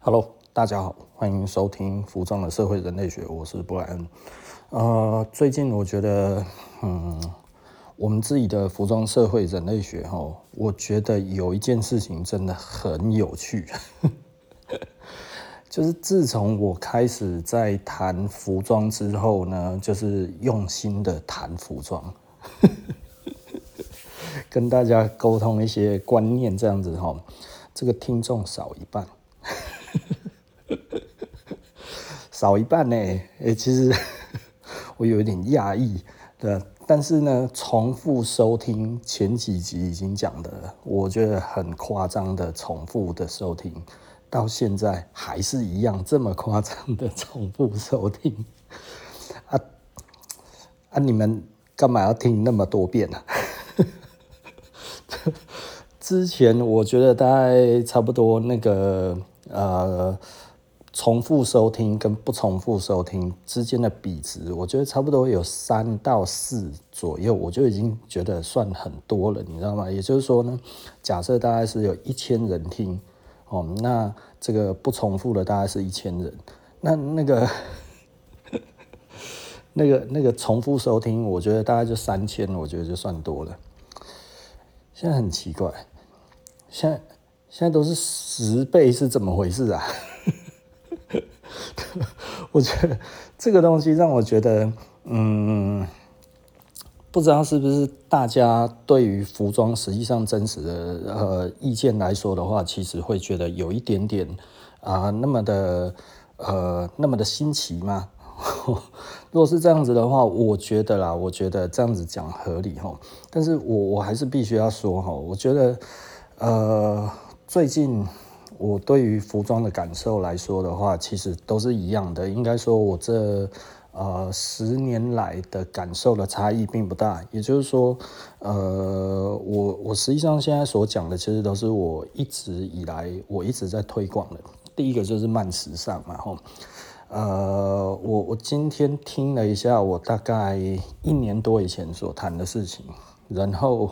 Hello，大家好，欢迎收听《服装的社会人类学》，我是布莱恩。呃，最近我觉得，嗯，我们自己的服装社会人类学，哈，我觉得有一件事情真的很有趣，就是自从我开始在谈服装之后呢，就是用心的谈服装，跟大家沟通一些观念，这样子哈，这个听众少一半。少一半呢？哎，其实 我有一点讶异的，但是呢，重复收听前几集已经讲的，我觉得很夸张的重复的收听，到现在还是一样这么夸张的重复收听啊啊！你们干嘛要听那么多遍呢？之前我觉得大概差不多那个呃。重复收听跟不重复收听之间的比值，我觉得差不多有三到四左右，我就已经觉得算很多了，你知道吗？也就是说呢，假设大概是有一千人听，哦，那这个不重复的大概是一千人，那那个 那个那个重复收听，我觉得大概就三千，我觉得就算多了。现在很奇怪，现在现在都是十倍，是怎么回事啊？我觉得这个东西让我觉得，嗯，不知道是不是大家对于服装实际上真实的呃意见来说的话，其实会觉得有一点点啊、那么的呃那么的新奇吗？如果是这样子的话，我觉得啦，我觉得这样子讲合理哈。但是我我还是必须要说哈，我觉得呃最近。我对于服装的感受来说的话，其实都是一样的。应该说，我这呃十年来的感受的差异并不大。也就是说，呃，我我实际上现在所讲的，其实都是我一直以来我一直在推广的。第一个就是慢时尚嘛，吼，呃，我我今天听了一下，我大概一年多以前所谈的事情，然后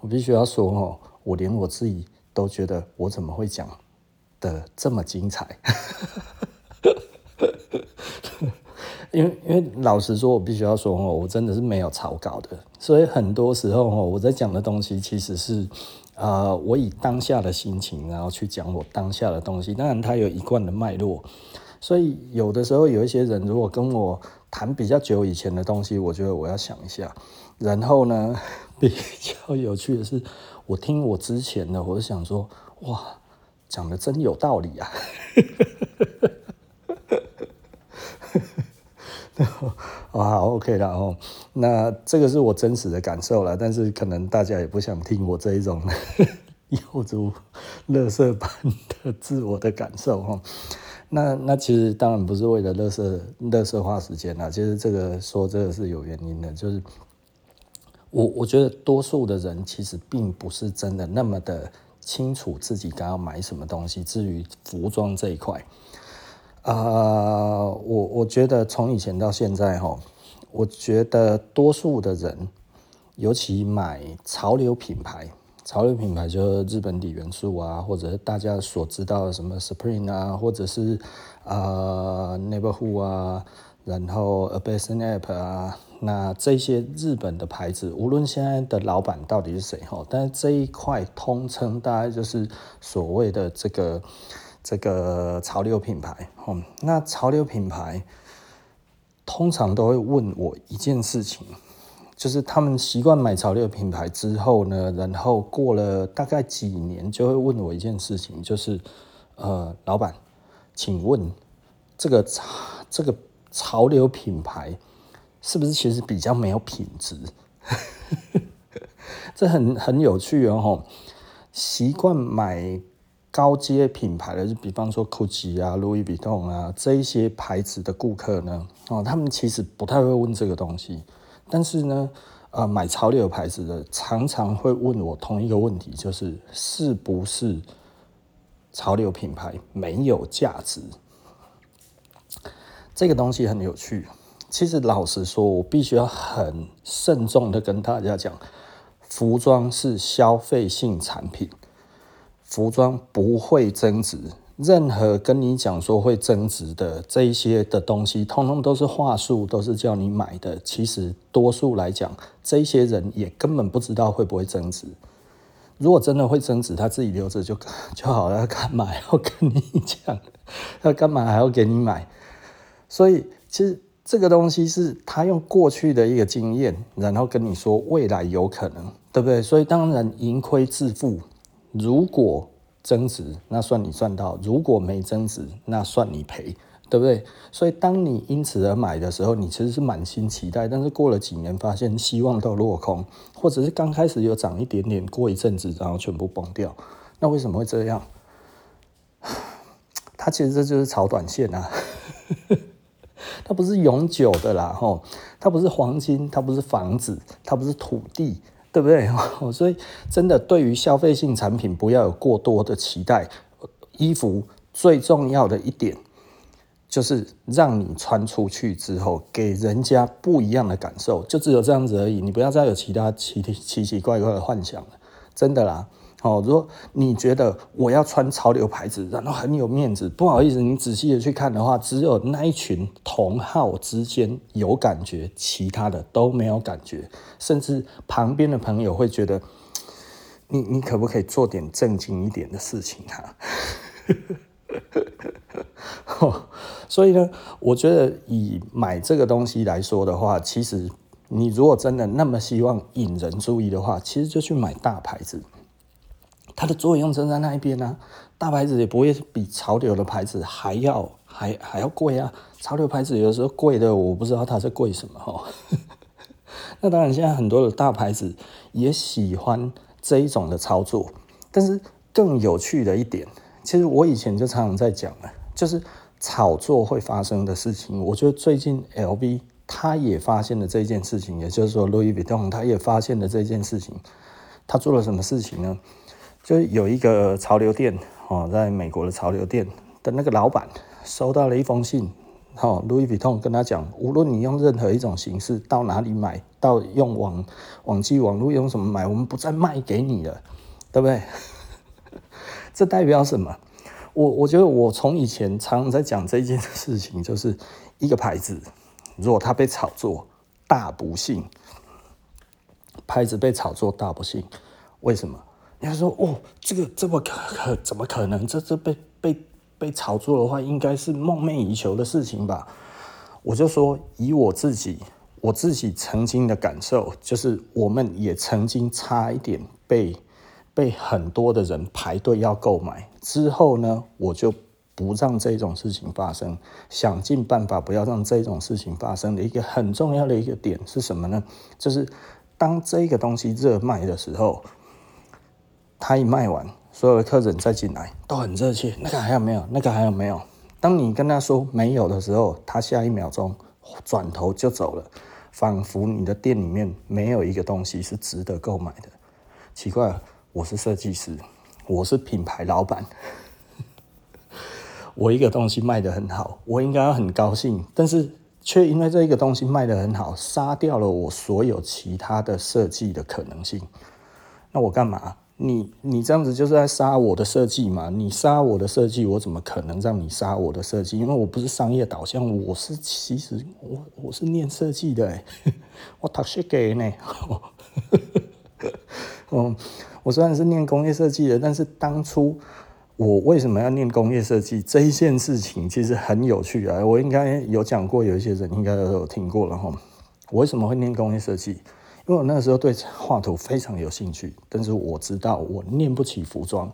我必须要说，吼，我连我自己。都觉得我怎么会讲的这么精彩？因为因为老实说，我必须要说哦，我真的是没有草稿的，所以很多时候哦，我在讲的东西其实是呃，我以当下的心情，然后去讲我当下的东西。当然，它有一贯的脉络，所以有的时候有一些人如果跟我谈比较久以前的东西，我觉得我要想一下。然后呢，比较有趣的是。我听我之前的，我就想说，哇，讲的真有道理啊！好，OK 了哦。那这个是我真实的感受了，但是可能大家也不想听我这一种 有如垃圾般的自我的感受哈。那那其实当然不是为了垃圾垃圾花时间啦，其实这个说这个是有原因的，就是。我我觉得多数的人其实并不是真的那么的清楚自己该要买什么东西。至于服装这一块，啊、呃，我我觉得从以前到现在哈，我觉得多数的人，尤其买潮流品牌，潮流品牌就是日本底元素啊，或者是大家所知道的什么 Supreme 啊，或者是啊、呃、Neighborhood 啊，然后 A Bathing Ape 啊。那这些日本的牌子，无论现在的老板到底是谁哈，但是这一块通称大概就是所谓的这个这个潮流品牌。那潮流品牌通常都会问我一件事情，就是他们习惯买潮流品牌之后呢，然后过了大概几年，就会问我一件事情，就是呃，老板，请问这个这个潮流品牌。是不是其实比较没有品质？这很很有趣哦。习惯买高阶品牌的，就比方说 Gucci 啊、Louis Vuitton 啊这一些牌子的顾客呢，哦，他们其实不太会问这个东西。但是呢，呃，买潮流牌子的常常会问我同一个问题，就是是不是潮流品牌没有价值？这个东西很有趣。其实老实说，我必须要很慎重的跟大家讲，服装是消费性产品，服装不会增值，任何跟你讲说会增值的这一些的东西，通通都是话术，都是叫你买的。其实多数来讲，这些人也根本不知道会不会增值。如果真的会增值，他自己留着就 就好了，干嘛要跟你讲？他干嘛还要给你买？所以其实这个东西是他用过去的一个经验，然后跟你说未来有可能，对不对？所以当然盈亏自负。如果增值，那算你赚到；如果没增值，那算你赔，对不对？所以当你因此而买的时候，你其实是满心期待，但是过了几年，发现希望都落空，或者是刚开始有涨一点点，过一阵子然后全部崩掉，那为什么会这样？它其实这就是炒短线啊，它不是永久的啦，吼，它不是黄金，它不是房子，它不是土地。对不对？所以真的，对于消费性产品，不要有过多的期待。衣服最重要的一点，就是让你穿出去之后，给人家不一样的感受，就只有这样子而已。你不要再有其他奇奇奇怪怪的幻想了，真的啦。哦，如果你觉得我要穿潮流牌子，然后很有面子，不好意思，你仔细的去看的话，只有那一群同好之间有感觉，其他的都没有感觉，甚至旁边的朋友会觉得，你你可不可以做点正经一点的事情啊？所以呢，我觉得以买这个东西来说的话，其实你如果真的那么希望引人注意的话，其实就去买大牌子。它的作用正在那一边呢、啊，大牌子也不会比潮流的牌子还要还还要贵啊。潮流牌子有的时候贵的，我不知道它是贵什么哈。那当然，现在很多的大牌子也喜欢这一种的操作。但是更有趣的一点，其实我以前就常常在讲了，就是炒作会发生的事情。我觉得最近 LV 他也发现了这件事情，也就是说路易威登他也发现了这件事情。他做了什么事情呢？就有一个潮流店哦，在美国的潮流店的那个老板收到了一封信，哦，路易威登跟他讲，无论你用任何一种形式到哪里买，到用网网际网络用什么买，我们不再卖给你了，对不对？这代表什么？我我觉得我从以前常常在讲这件事情，就是一个牌子，如果它被炒作，大不幸，牌子被炒作大不幸，为什么？人家说哦，这个这么可可怎么可能？这这被被被炒作的话，应该是梦寐以求的事情吧？我就说，以我自己我自己曾经的感受，就是我们也曾经差一点被被很多的人排队要购买，之后呢，我就不让这种事情发生，想尽办法不要让这种事情发生的一个很重要的一个点是什么呢？就是当这个东西热卖的时候。他一卖完，所有的客人再进来都很热切。那个还有没有？那个还有没有？当你跟他说没有的时候，他下一秒钟转头就走了，仿佛你的店里面没有一个东西是值得购买的。奇怪，我是设计师，我是品牌老板，我一个东西卖得很好，我应该要很高兴，但是却因为这一个东西卖得很好，杀掉了我所有其他的设计的可能性。那我干嘛？你你这样子就是在杀我的设计嘛？你杀我的设计，我怎么可能让你杀我的设计？因为我不是商业导向，我是其实我我是念设计的，我读设计呢。嗯，我虽然是念工业设计的，但是当初我为什么要念工业设计这一件事情，其实很有趣啊。我应该有讲过，有一些人应该都有听过了哈。我为什么会念工业设计？因为我那个时候对画图非常有兴趣，但是我知道我念不起服装。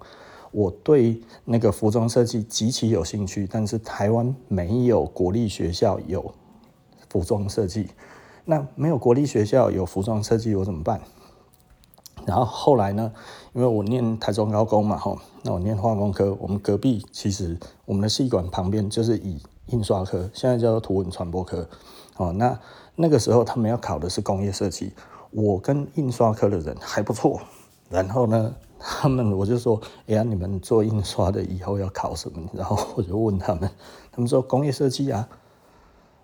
我对那个服装设计极其有兴趣，但是台湾没有国立学校有服装设计。那没有国立学校有服装设计，我怎么办？然后后来呢？因为我念台中高工嘛，吼，那我念化工科。我们隔壁其实我们的系馆旁边就是以印刷科，现在叫做图文传播科。哦，那那个时候他们要考的是工业设计。我跟印刷科的人还不错，然后呢，他们我就说，哎呀，你们做印刷的以后要考什么？然后我就问他们，他们说工业设计啊。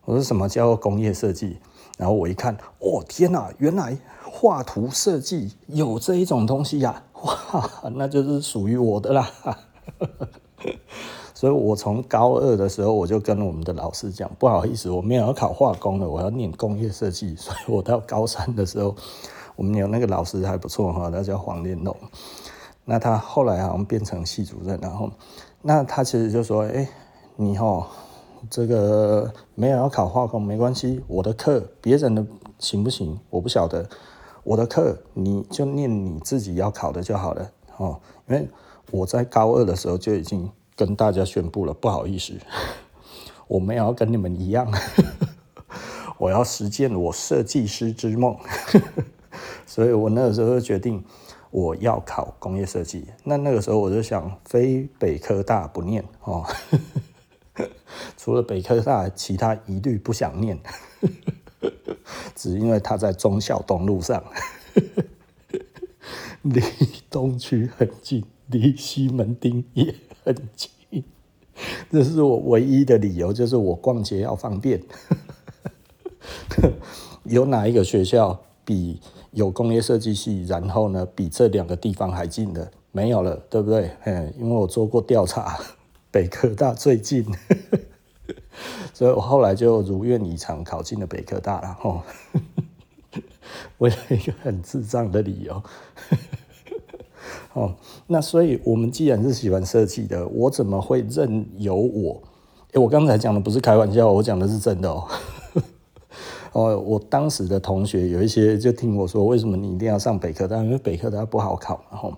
我说什么叫工业设计？然后我一看，哦天哪，原来画图设计有这一种东西呀！哇，那就是属于我的啦。所以我从高二的时候，我就跟我们的老师讲，不好意思，我没有要考化工了，我要念工业设计。所以我到高三的时候，我们有那个老师还不错哈，他叫黄连龙。那他后来好像变成系主任，然后那他其实就说，哎，你哈这个没有要考化工没关系，我的课别人的行不行？我不晓得，我的课你就念你自己要考的就好了哦，因为我在高二的时候就已经。跟大家宣布了，不好意思，我没有要跟你们一样，我要实践我设计师之梦，所以我那个时候就决定我要考工业设计。那那个时候我就想，非北科大不念哦，除了北科大，其他一律不想念，只因为他在忠孝东路上，离东区很近，离西门町也。很近，这是我唯一的理由，就是我逛街要方便。有哪一个学校比有工业设计系，然后呢，比这两个地方还近的？没有了，对不对？因为我做过调查，北科大最近，所以我后来就如愿以偿考进了北科大了。吼，为了一个很智障的理由。哦，那所以我们既然是喜欢设计的，我怎么会任由我？诶，我刚才讲的不是开玩笑，我讲的是真的哦。哦，我当时的同学有一些就听我说，为什么你一定要上北科大？因为北科大不好考。然后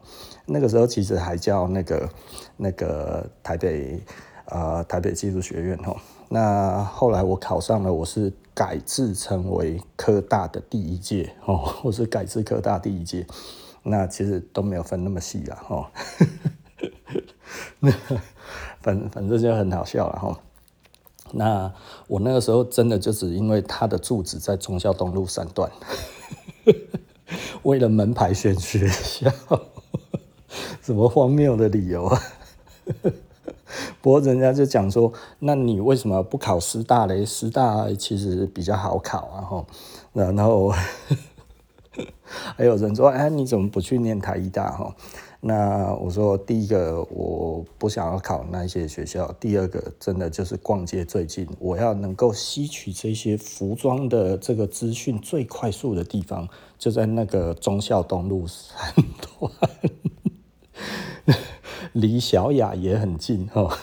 那个时候其实还叫那个那个台北、呃、台北技术学院哦。那后来我考上了，我是改制成为科大的第一届哦，我是改制科大第一届。那其实都没有分那么细了哈，那 反反正就很好笑了哈。那我那个时候真的就只因为他的住址在忠孝东路三段，为了门牌选学校，什么荒谬的理由啊？不过人家就讲说，那你为什么不考师大嘞？师大其实比较好考啊哈。然后。还有人说：“哎，你怎么不去念台艺大？”哈，那我说：第一个，我不想要考那些学校；第二个，真的就是逛街最近，我要能够吸取这些服装的这个资讯最快速的地方，就在那个忠孝东路三段，离小雅也很近，哈。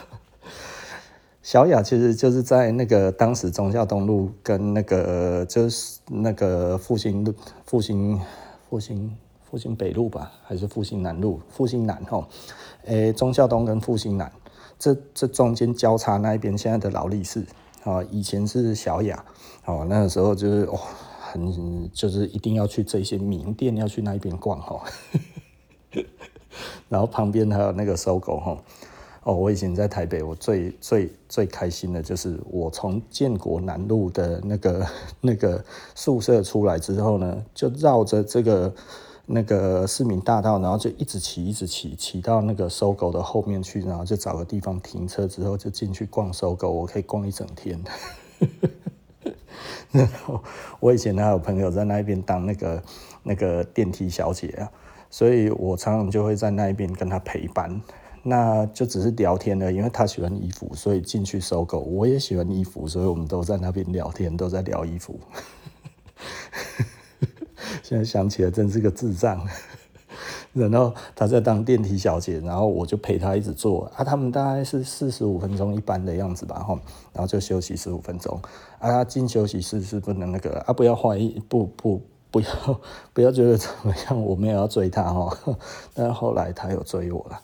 小雅其实就是在那个当时忠孝东路跟那个就是那个复兴路、复兴、复兴、复兴北路吧，还是复兴南路？复兴南吼，诶，忠孝东跟复兴南这这中间交叉那一边，现在的劳力士啊，以前是小雅哦，那个时候就是哦，很就是一定要去这些名店，要去那一边逛吼，然后旁边还有那个 SOGO 吼。哦，我以前在台北，我最最最开心的就是我从建国南路的那个 那个宿舍出来之后呢，就绕着这个那个市民大道，然后就一直骑，一直骑，骑到那个搜狗的后面去，然后就找个地方停车之后就进去逛搜狗我可以逛一整天。然后我以前还有朋友在那边当那个那个电梯小姐啊，所以我常常就会在那边跟他陪伴。那就只是聊天了，因为他喜欢衣服，所以进去收购。我也喜欢衣服，所以我们都在那边聊天，都在聊衣服。现在想起来真是个智障。然后他在当电梯小姐，然后我就陪他一直坐啊。他们大概是四十五分钟一班的样子吧，哈，然后就休息十五分钟啊。进休息室是不能那个啊，不要换衣，不不。不要不要觉得怎么样，我们也要追他哦，但后来他有追我了，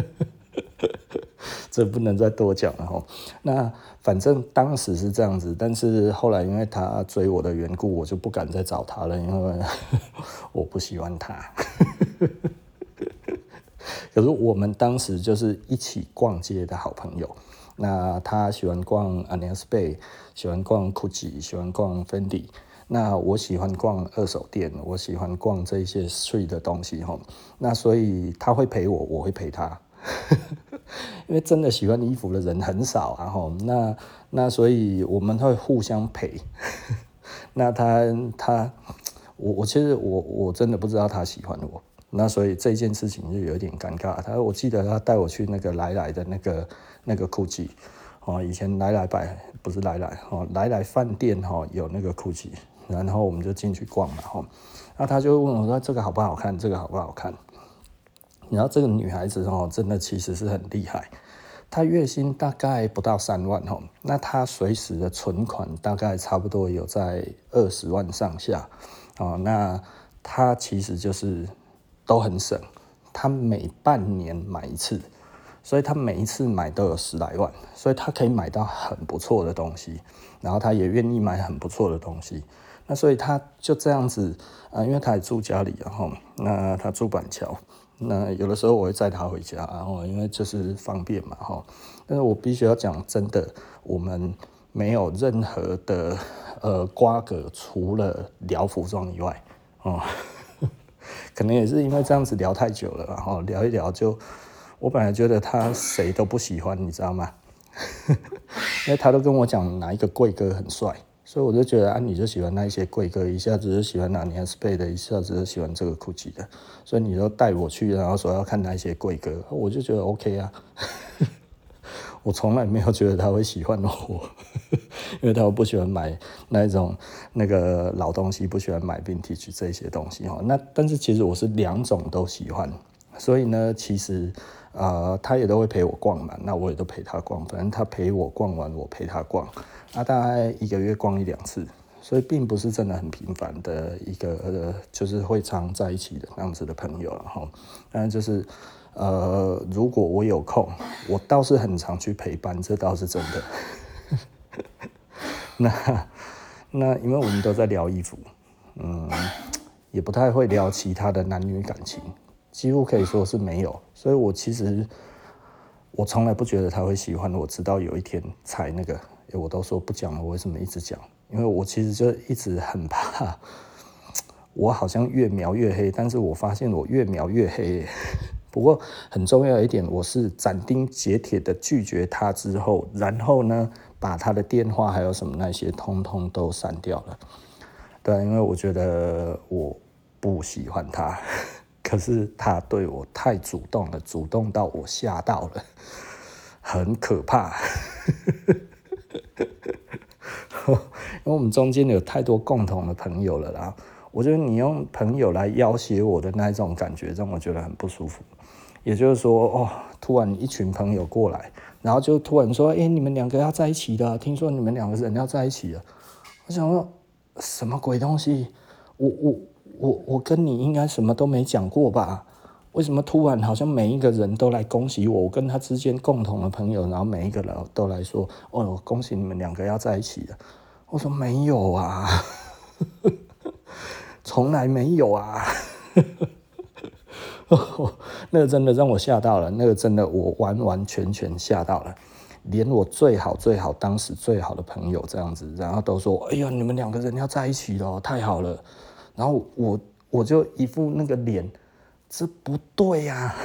这不能再多讲了哦。那反正当时是这样子，但是后来因为他追我的缘故，我就不敢再找他了，因为 我不喜欢他。可是我们当时就是一起逛街的好朋友，那他喜欢逛 Anespa，喜欢逛 Gucci，喜欢逛 Fendi。那我喜欢逛二手店，我喜欢逛这些碎的东西哈。那所以他会陪我，我会陪他，因为真的喜欢衣服的人很少啊哈。那那所以我们会互相陪。那他他我我其实我我真的不知道他喜欢我，那所以这件事情就有点尴尬。他我记得他带我去那个来来的那个那个 GUCCI 哦，以前来来百不是来来哦，来来饭店哈有那个 GUCCI，然后我们就进去逛嘛吼。那他就问我说：“这个好不好看？这个好不好看？”然后这个女孩子哦，真的其实是很厉害。她月薪大概不到三万吼，那她随时的存款大概差不多有在二十万上下哦。那她其实就是都很省，她每半年买一次，所以她每一次买都有十来万，所以她可以买到很不错的东西，然后她也愿意买很不错的东西。那所以他就这样子啊，因为他也住家里，然后那他住板桥。那有的时候我会载他回家，然后因为就是方便嘛，哈。但是我必须要讲，真的，我们没有任何的呃瓜葛，除了聊服装以外，哦，可能也是因为这样子聊太久了，然后聊一聊就，我本来觉得他谁都不喜欢，你知道吗？因为他都跟我讲哪一个贵哥很帅。所以我就觉得啊，你就喜欢那一些贵哥，一下子就喜欢拿尼尔斯贝的，一下子就喜欢这个 GUCCI 的，所以你就带我去，然后说要看那一些贵哥，我就觉得 OK 啊。我从来没有觉得他会喜欢我，因为他不喜欢买那种那个老东西，不喜欢买 vintage 这些东西哈。那但是其实我是两种都喜欢，所以呢，其实呃，他也都会陪我逛嘛，那我也都陪他逛，反正他陪我逛完，我陪他逛。啊，大概一个月逛一两次，所以并不是真的很频繁的一个呃，就是会常在一起的那样子的朋友了哈。当然就是呃，如果我有空，我倒是很常去陪伴，这倒是真的。那那因为我们都在聊衣服，嗯，也不太会聊其他的男女感情，几乎可以说是没有。所以我其实我从来不觉得他会喜欢我，直到有一天才那个。我都说不讲了，我为什么一直讲？因为我其实就一直很怕，我好像越描越黑，但是我发现我越描越黑。不过很重要一点，我是斩钉截铁的拒绝他之后，然后呢，把他的电话还有什么那些通通都删掉了。对，因为我觉得我不喜欢他，可是他对我太主动了，主动到我吓到了，很可怕。因为我们中间有太多共同的朋友了啦，我觉得你用朋友来要挟我的那一种感觉，让我觉得很不舒服。也就是说，哦，突然一群朋友过来，然后就突然说：“哎，你们两个要在一起的，听说你们两个人要在一起了。”我想说，什么鬼东西？我我我我跟你应该什么都没讲过吧？为什么突然好像每一个人都来恭喜我？我跟他之间共同的朋友，然后每一个人都来说：“哦，恭喜你们两个要在一起了。”我说没有啊，从来没有啊。那个真的让我吓到了，那个真的我完完全全吓到了，连我最好最好当时最好的朋友这样子，然后都说：“哎呀，你们两个人要在一起了，太好了。”然后我我就一副那个脸。这不对呀，啊，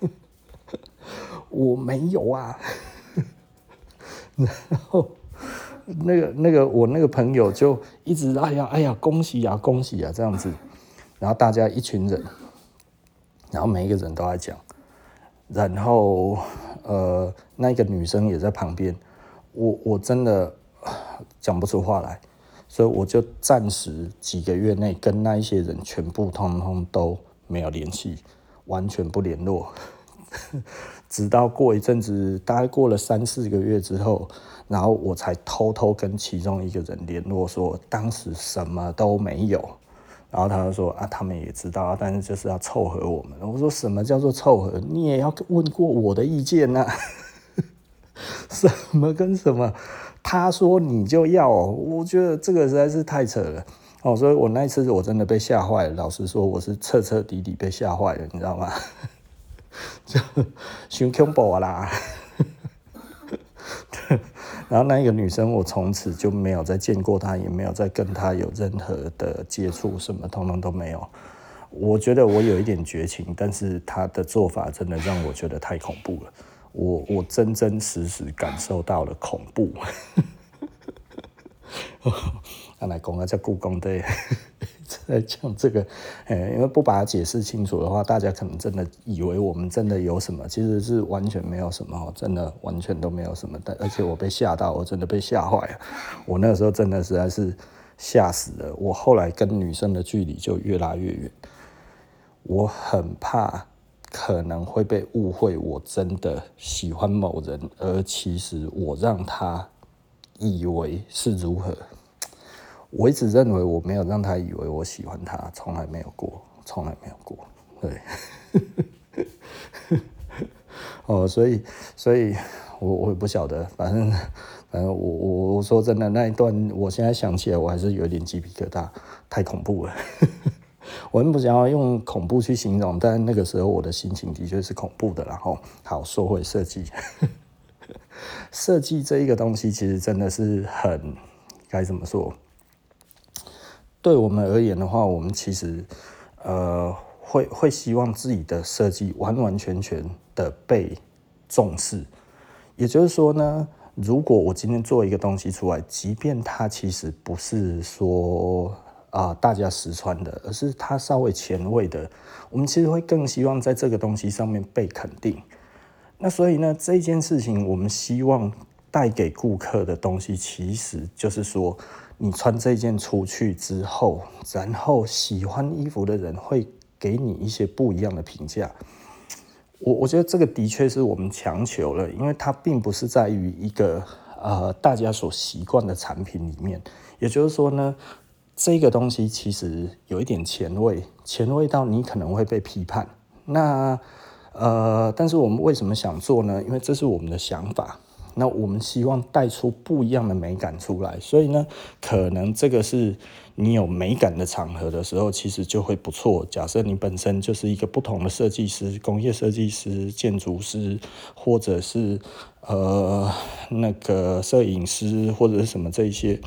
我没有啊。然后那个那个我那个朋友就一直哎呀哎呀恭喜呀恭喜呀这样子，然后大家一群人，然后每一个人都在讲，然后呃那个女生也在旁边，我我真的讲不出话来，所以我就暂时几个月内跟那一些人全部通通都。没有联系，完全不联络，直到过一阵子，大概过了三四个月之后，然后我才偷偷跟其中一个人联络，说当时什么都没有，然后他就说啊，他们也知道，但是就是要凑合我们。我说什么叫做凑合？你也要问过我的意见呐、啊？什么跟什么？他说你就要，我觉得这个实在是太扯了。哦，所以我那一次我真的被吓坏了。老实说，我是彻彻底底被吓坏了，你知道吗？就太恐怖啦！然后那个女生，我从此就没有再见过她，也没有再跟她有任何的接触，什么通通都没有。我觉得我有一点绝情，但是她的做法真的让我觉得太恐怖了。我我真真实实感受到了恐怖。啊，来讲啊，在故宫对，在讲这个，哎，因为不把它解释清楚的话，大家可能真的以为我们真的有什么，其实是完全没有什么，真的完全都没有什么。但而且我被吓到，我真的被吓坏了。我那个时候真的实在是吓死了。我后来跟女生的距离就越拉越远，我很怕可能会被误会，我真的喜欢某人，而其实我让他以为是如何。我一直认为我没有让他以为我喜欢他，从来没有过，从来没有过。对，哦，所以，所以我我也不晓得，反正，反正我我我说真的那一段，我现在想起来我还是有点鸡皮疙瘩，太恐怖了。我很不想要用恐怖去形容，但那个时候我的心情的确是恐怖的。然后，好，说回设计，设计这一个东西其实真的是很该怎么说？对我们而言的话，我们其实呃会会希望自己的设计完完全全的被重视。也就是说呢，如果我今天做一个东西出来，即便它其实不是说啊、大家实穿的，而是它稍微前卫的，我们其实会更希望在这个东西上面被肯定。那所以呢，这件事情我们希望带给顾客的东西，其实就是说。你穿这件出去之后，然后喜欢衣服的人会给你一些不一样的评价。我我觉得这个的确是我们强求了，因为它并不是在于一个呃大家所习惯的产品里面。也就是说呢，这个东西其实有一点前卫，前卫到你可能会被批判。那呃，但是我们为什么想做呢？因为这是我们的想法。那我们希望带出不一样的美感出来，所以呢，可能这个是你有美感的场合的时候，其实就会不错。假设你本身就是一个不同的设计师，工业设计师、建筑师，或者是呃那个摄影师或者是什么这一些，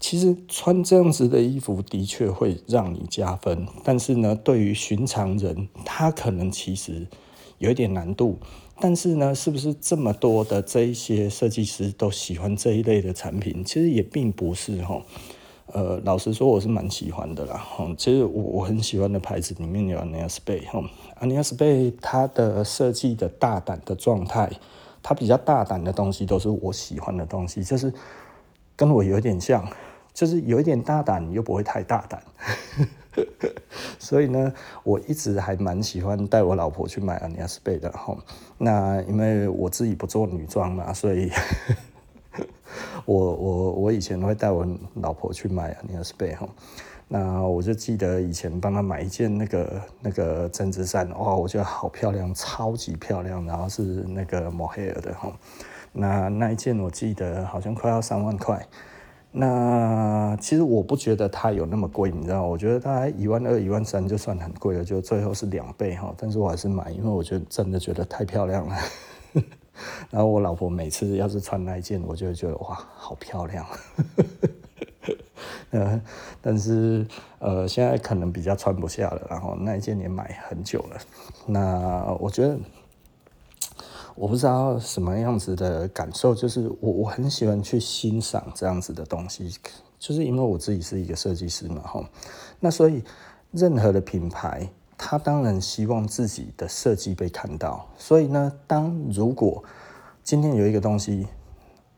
其实穿这样子的衣服的确会让你加分。但是呢，对于寻常人，他可能其实有一点难度。但是呢，是不是这么多的这一些设计师都喜欢这一类的产品？其实也并不是哈。呃，老实说，我是蛮喜欢的啦。哈，其实我我很喜欢的牌子里面有 Agnès B 哈，Agnès B 它的设计的大胆的状态，它比较大胆的东西都是我喜欢的东西，就是跟我有点像，就是有一点大胆又不会太大胆。所以呢，我一直还蛮喜欢带我老婆去买 Agnès B 的哈。那因为我自己不做女装嘛，所以 我我我以前会带我老婆去买 Agnès B 哈。那我就记得以前帮她买一件那个那个针织衫，哇，我觉得好漂亮，超级漂亮，然后是那个 mohair 的哈。那那一件我记得好像快要三万块。那其实我不觉得它有那么贵，你知道？我觉得大概一万二、一万三就算很贵了，就最后是两倍哈。但是我还是买，因为我觉得真的觉得太漂亮了。然后我老婆每次要是穿那一件，我就会觉得哇，好漂亮。呃，但是呃，现在可能比较穿不下了，然后那一件也买很久了。那我觉得。我不知道什么样子的感受，就是我我很喜欢去欣赏这样子的东西，就是因为我自己是一个设计师嘛，哈。那所以任何的品牌，他当然希望自己的设计被看到。所以呢，当如果今天有一个东西，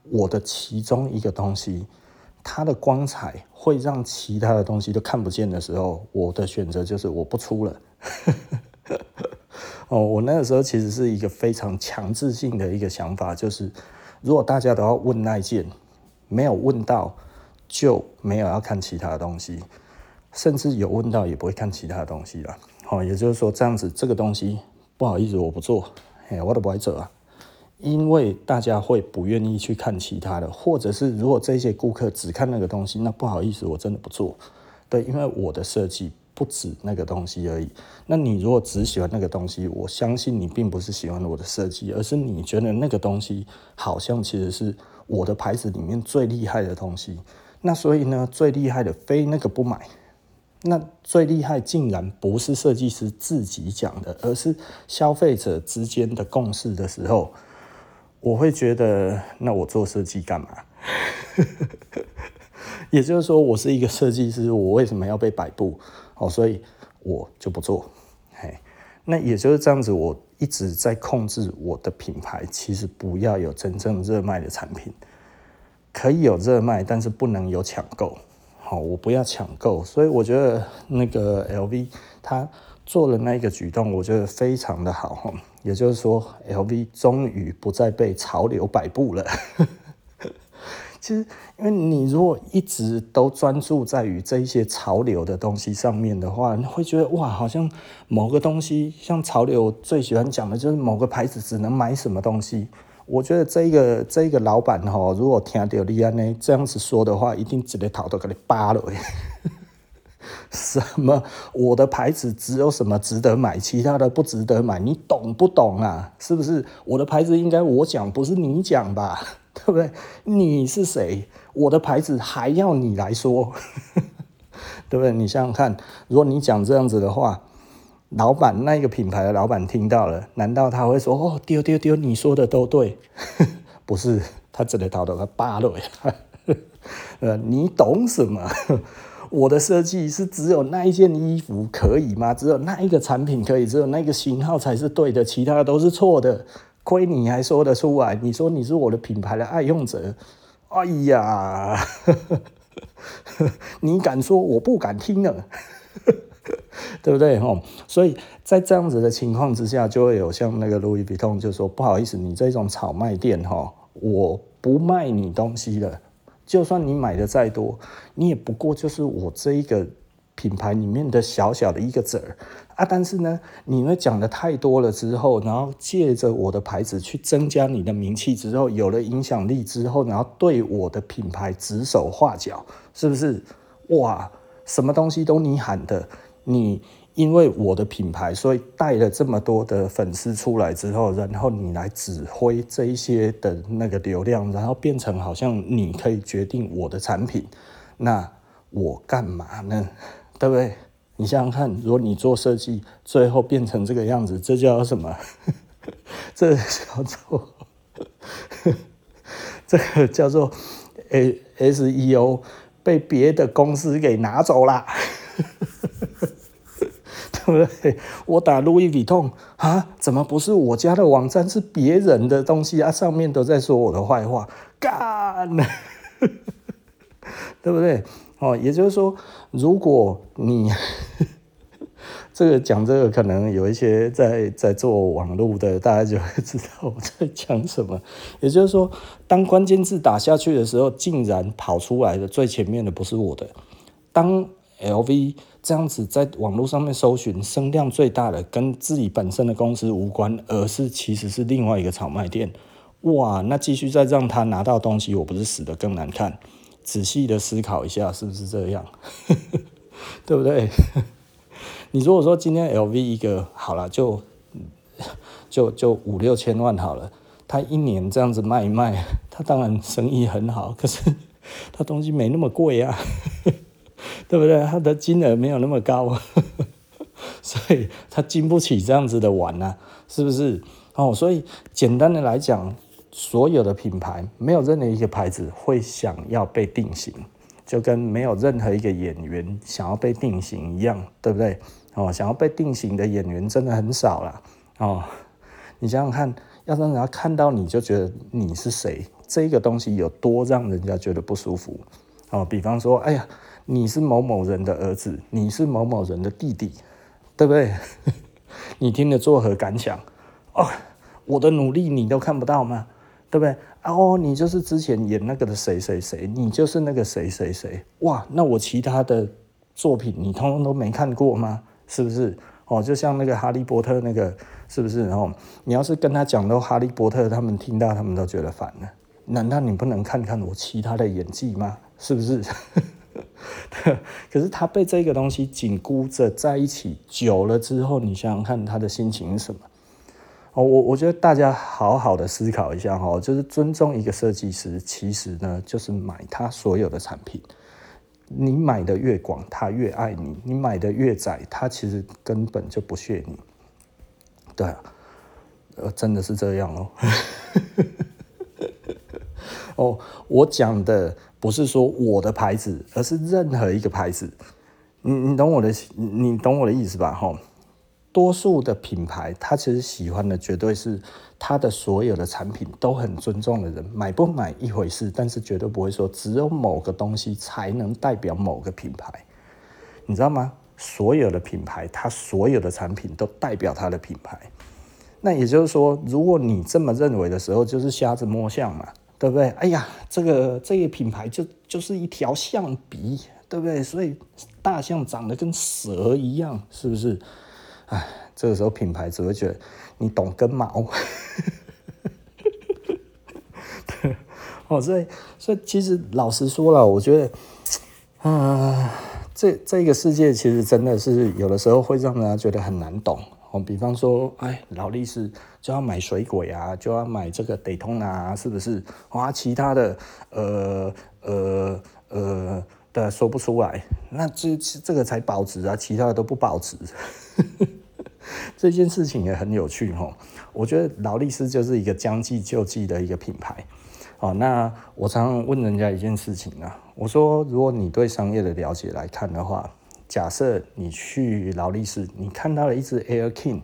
我的其中一个东西，它的光彩会让其他的东西都看不见的时候，我的选择就是我不出了。哦，我那个时候其实是一个非常强制性的一个想法，就是如果大家都要问那一件，没有问到就没有要看其他的东西，甚至有问到也不会看其他的东西了。哦，也就是说这样子，这个东西不好意思，我不做，哎，我都不会做啊，因为大家会不愿意去看其他的，或者是如果这些顾客只看那个东西，那不好意思，我真的不做。对，因为我的设计。不止那个东西而已。那你如果只喜欢那个东西，我相信你并不是喜欢我的设计，而是你觉得那个东西好像其实是我的牌子里面最厉害的东西。那所以呢，最厉害的非那个不买。那最厉害竟然不是设计师自己讲的，而是消费者之间的共识的时候，我会觉得，那我做设计干嘛？也就是说，我是一个设计师，我为什么要被摆布？哦，所以我就不做。嘿，那也就是这样子，我一直在控制我的品牌，其实不要有真正热卖的产品，可以有热卖，但是不能有抢购。好，我不要抢购，所以我觉得那个 LV 他做了那一个举动，我觉得非常的好。也就是说，LV 终于不再被潮流摆布了。其实，因为你如果一直都专注在于这些潮流的东西上面的话，你会觉得哇，好像某个东西，像潮流最喜欢讲的就是某个牌子只能买什么东西。我觉得这个这个老板哈，如果听到你安呢这样子说的话，一定直接头都给你扒了。什么？我的牌子只有什么值得买，其他的不值得买？你懂不懂啊？是不是？我的牌子应该我讲，不是你讲吧？对不对？你是谁？我的牌子还要你来说，对不对？你想想看，如果你讲这样子的话，老板那个品牌的老板听到了，难道他会说：“哦，丢丢丢，你说的都对？” 不是，他只能逃到他扒了呀。呃，你懂什么？我的设计是只有那一件衣服可以吗？只有那一个产品可以，只有那个型号才是对的，其他的都是错的。亏你还说得出来？你说你是我的品牌的爱用者，哎呀，你敢说我不敢听呢？对不对？所以在这样子的情况之下，就会有像那个路易威登就说不好意思，你这种炒卖店哈，我不卖你东西了，就算你买的再多，你也不过就是我这一个品牌里面的小小的一个子儿。啊，但是呢，你们讲的太多了之后，然后借着我的牌子去增加你的名气之后，有了影响力之后，然后对我的品牌指手画脚，是不是？哇，什么东西都你喊的，你因为我的品牌，所以带了这么多的粉丝出来之后，然后你来指挥这一些的那个流量，然后变成好像你可以决定我的产品，那我干嘛呢？对不对？你想想看，如果你做设计，最后变成这个样子，这叫什么？这叫做这个叫做 A S E O 被别的公司给拿走了，对不对？我打路易威登啊，怎么不是我家的网站，是别人的东西啊？上面都在说我的坏话，干，对不对？哦，也就是说，如果你 这个讲这个，可能有一些在在做网络的，大家就会知道我在讲什么。也就是说，当关键字打下去的时候，竟然跑出来的最前面的不是我的。当 LV 这样子在网络上面搜寻声量最大的，跟自己本身的公司无关，而是其实是另外一个炒卖店。哇，那继续再让他拿到东西，我不是死得更难看？仔细的思考一下，是不是这样？对不对？你如果说今天 LV 一个好了，就就就五六千万好了，他一年这样子卖一卖，他当然生意很好，可是他东西没那么贵啊，对不对？他的金额没有那么高，所以他经不起这样子的玩呐、啊，是不是？哦，所以简单的来讲。所有的品牌，没有任何一个牌子会想要被定型，就跟没有任何一个演员想要被定型一样，对不对？哦，想要被定型的演员真的很少了。哦，你想想看，要让人家看到你就觉得你是谁，这个东西有多让人家觉得不舒服？哦，比方说，哎呀，你是某某人的儿子，你是某某人的弟弟，对不对？你听了作何感想？哦，我的努力你都看不到吗？对不对？哦，你就是之前演那个的谁谁谁，你就是那个谁谁谁。哇，那我其他的作品你通通都没看过吗？是不是？哦，就像那个哈利波特那个，是不是？然后你要是跟他讲到哈利波特，他们听到他们都觉得烦了。难道你不能看看我其他的演技吗？是不是？可是他被这个东西紧箍着在一起久了之后，你想想看他的心情是什么？哦，我我觉得大家好好的思考一下哈，就是尊重一个设计师，其实呢就是买他所有的产品。你买的越广，他越爱你；你买的越窄，他其实根本就不屑你。对啊，呃，真的是这样哦。哦，我讲的不是说我的牌子，而是任何一个牌子。你你懂我的，你懂我的意思吧？吼，多数的品牌，他其实喜欢的绝对是他的所有的产品都很尊重的人，买不买一回事，但是绝对不会说只有某个东西才能代表某个品牌，你知道吗？所有的品牌，它所有的产品都代表它的品牌。那也就是说，如果你这么认为的时候，就是瞎子摸象嘛，对不对？哎呀，这个这个品牌就就是一条象鼻，对不对？所以大象长得跟蛇一样，是不是？哎，这个时候品牌只会觉得你懂根毛。哦，所以所以其实老实说了，我觉得，啊、呃，这这个世界其实真的是有的时候会让人家觉得很难懂。哦，比方说，哎，劳力士就要买水鬼啊，就要买这个 Daytona 啊，是不是？哇，其他的，呃呃呃的说不出来，那这这个才保值啊，其他的都不保值。这件事情也很有趣哈，我觉得劳力士就是一个将计就计的一个品牌。哦，那我常常问人家一件事情啊，我说，如果你对商业的了解来看的话。假设你去劳力士，你看到了一只 Air King，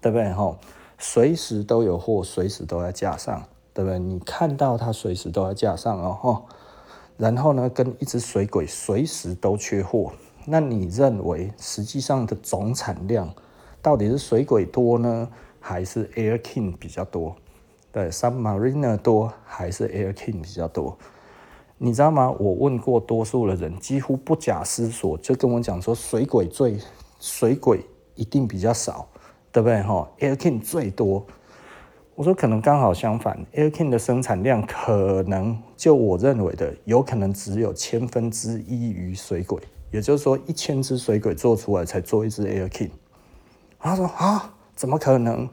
对不对？哈，随时都有货，随时都在架上，对不对？你看到它随时都在架上哦，然后呢，跟一只水鬼随时都缺货，那你认为实际上的总产量到底是水鬼多呢，还是 Air King 比较多？对，Submariner 多还是 Air King 比较多？你知道吗？我问过多数的人，几乎不假思索就跟我讲说，水鬼最水鬼一定比较少，对不对？哈，Air King 最多。我说可能刚好相反，Air King 的生产量可能就我认为的，有可能只有千分之一于水鬼，也就是说一千只水鬼做出来才做一只 Air King。他说啊，怎么可能？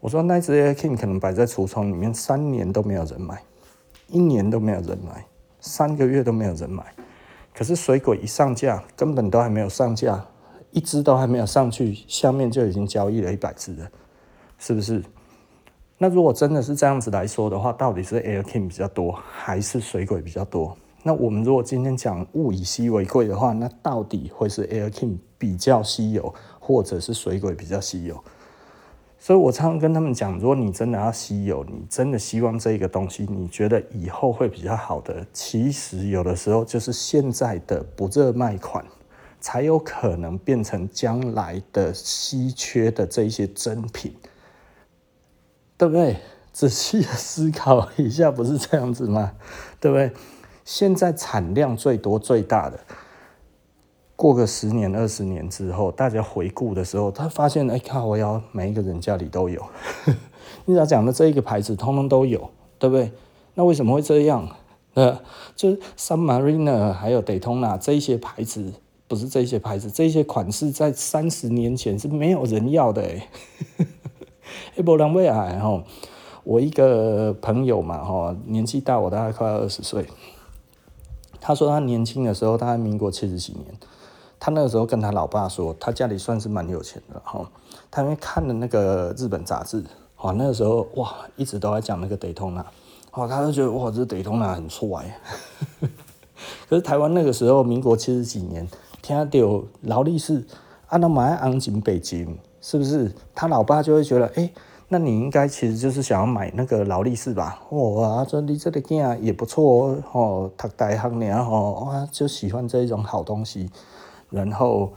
我说那只 Air King 可能摆在橱窗里面三年都没有人买，一年都没有人买。三个月都没有人买，可是水鬼一上架，根本都还没有上架，一只都还没有上去，下面就已经交易了一百只了，是不是？那如果真的是这样子来说的话，到底是 Air King 比较多，还是水鬼比较多？那我们如果今天讲物以稀为贵的话，那到底会是 Air King 比较稀有，或者是水鬼比较稀有？所以我常常跟他们讲，如果你真的要稀有，你真的希望这个东西，你觉得以后会比较好的，其实有的时候就是现在的不热卖款，才有可能变成将来的稀缺的这些珍品，对不对？仔细思考一下，不是这样子吗？对不对？现在产量最多最大的。过个十年二十年之后，大家回顾的时候，他发现，哎，看，我要每一个人家里都有。你咋讲的这一个牌子，通通都有，对不对？那为什么会这样？呃，就是 Submariner 还有 Daytona 这些牌子，不是这些牌子，这些款式在三十年前是没有人要的，哎，哎，不然为啥？哈，我一个朋友嘛，哈，年纪大我大概快二十岁，他说他年轻的时候，他在民国七十几年。他那个时候跟他老爸说，他家里算是蛮有钱的哈。他因为看了那个日本杂志，哇，那个时候哇，一直都在讲那个德通纳哦，他就觉得哇，这德通纳很帅。可是台湾那个时候，民国七十几年，听到劳力士，啊，那买昂金北京，是不是？他老爸就会觉得，哎、那你应该其实就是想要买那个劳力士吧？哇，说你这个囝也不错哦，读大学呢，吼，哇，就喜欢这一种好东西。然后，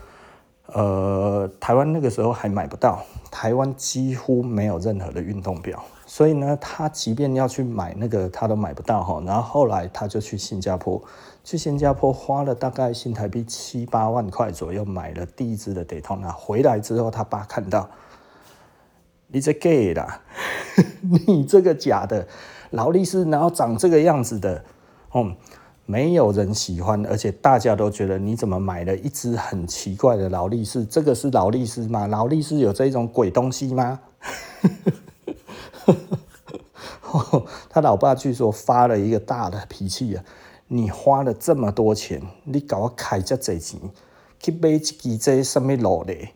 呃，台湾那个时候还买不到，台湾几乎没有任何的运动表，所以呢，他即便要去买那个，他都买不到哈。然后后来他就去新加坡，去新加坡花了大概新台币七八万块左右买了第一支的 Daytona。回来之后，他爸看到，你这 gay 啦，你这个假的劳力士，然后长这个样子的，嗯。没有人喜欢，而且大家都觉得你怎么买了一只很奇怪的劳力士？这个是劳力士吗？劳力士有这种鬼东西吗？他老爸据说发了一个大的脾气啊！你花了这么多钱，你搞我开这多钱去买一支这什么劳力？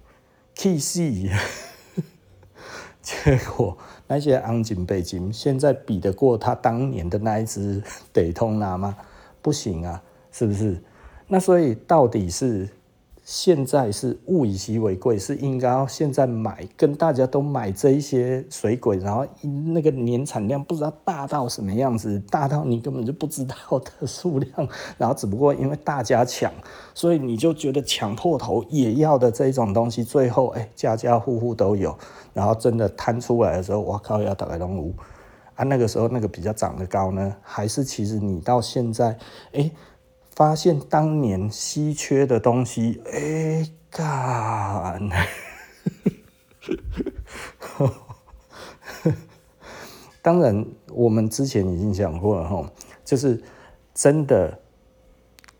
气死！结果那些昂金北京现在比得过他当年的那一只 Daytona 吗？不行啊，是不是？那所以到底是？现在是物以稀为贵，是应该要现在买，跟大家都买这一些水鬼，然后那个年产量不知道大到什么样子，大到你根本就不知道的数量，然后只不过因为大家抢，所以你就觉得抢破头也要的这一种东西，最后哎，家家户户都有，然后真的摊出来的时候，我靠，要打开龙屋啊！那个时候那个比较长得高呢，还是其实你到现在哎。发现当年稀缺的东西，哎，干！当然，我们之前已经讲过了哈，就是真的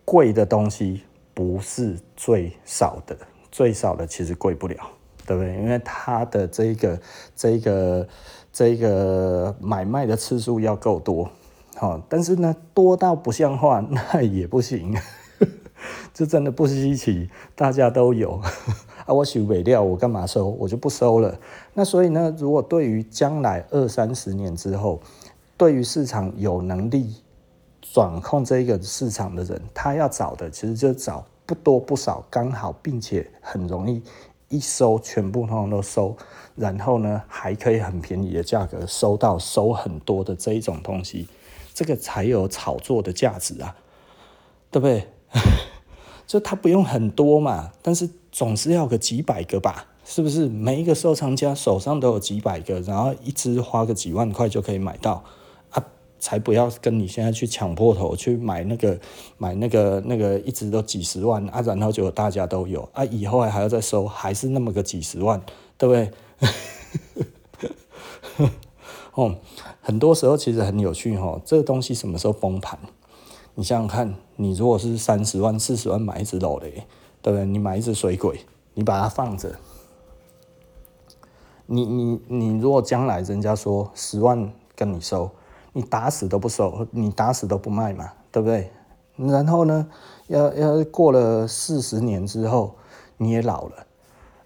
贵的东西不是最少的，最少的其实贵不了，对不对？因为它的这个、这个、这个买卖的次数要够多。但是呢，多到不像话，那也不行，这真的不稀奇，大家都有 啊。我收不了，我干嘛收？我就不收了。那所以呢，如果对于将来二三十年之后，对于市场有能力掌控这个市场的人，他要找的其实就找不多不少，刚好并且很容易一收全部通通都收，然后呢还可以很便宜的价格收到收很多的这一种东西。这个才有炒作的价值啊，对不对？就它不用很多嘛，但是总是要个几百个吧，是不是？每一个收藏家手上都有几百个，然后一支花个几万块就可以买到啊，才不要跟你现在去抢破头去买那个买那个那个一直都几十万啊，然后就大家都有啊，以后还要再收，还是那么个几十万，对不对？哦。很多时候其实很有趣哈，这个东西什么时候崩盘？你想想看，你如果是三十万、四十万买一只老雷，对不对？你买一只水鬼，你把它放着，你你你如果将来人家说十万跟你收，你打死都不收，你打死都不卖嘛，对不对？然后呢，要要过了四十年之后，你也老了，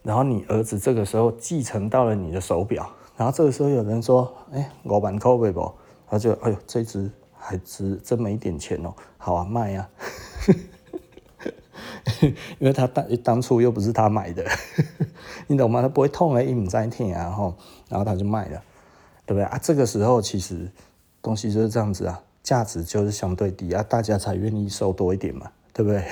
然后你儿子这个时候继承到了你的手表。然后这个时候有人说：“哎，五万块买不？”他就：“哎呦，这只还值这么一点钱哦，好啊，卖、啊。”因为他当当初又不是他买的，你懂吗？他不会痛而已，不在天啊，然后他就卖了，对不对啊？这个时候其实东西就是这样子啊，价值就是相对低啊，大家才愿意收多一点嘛，对不对？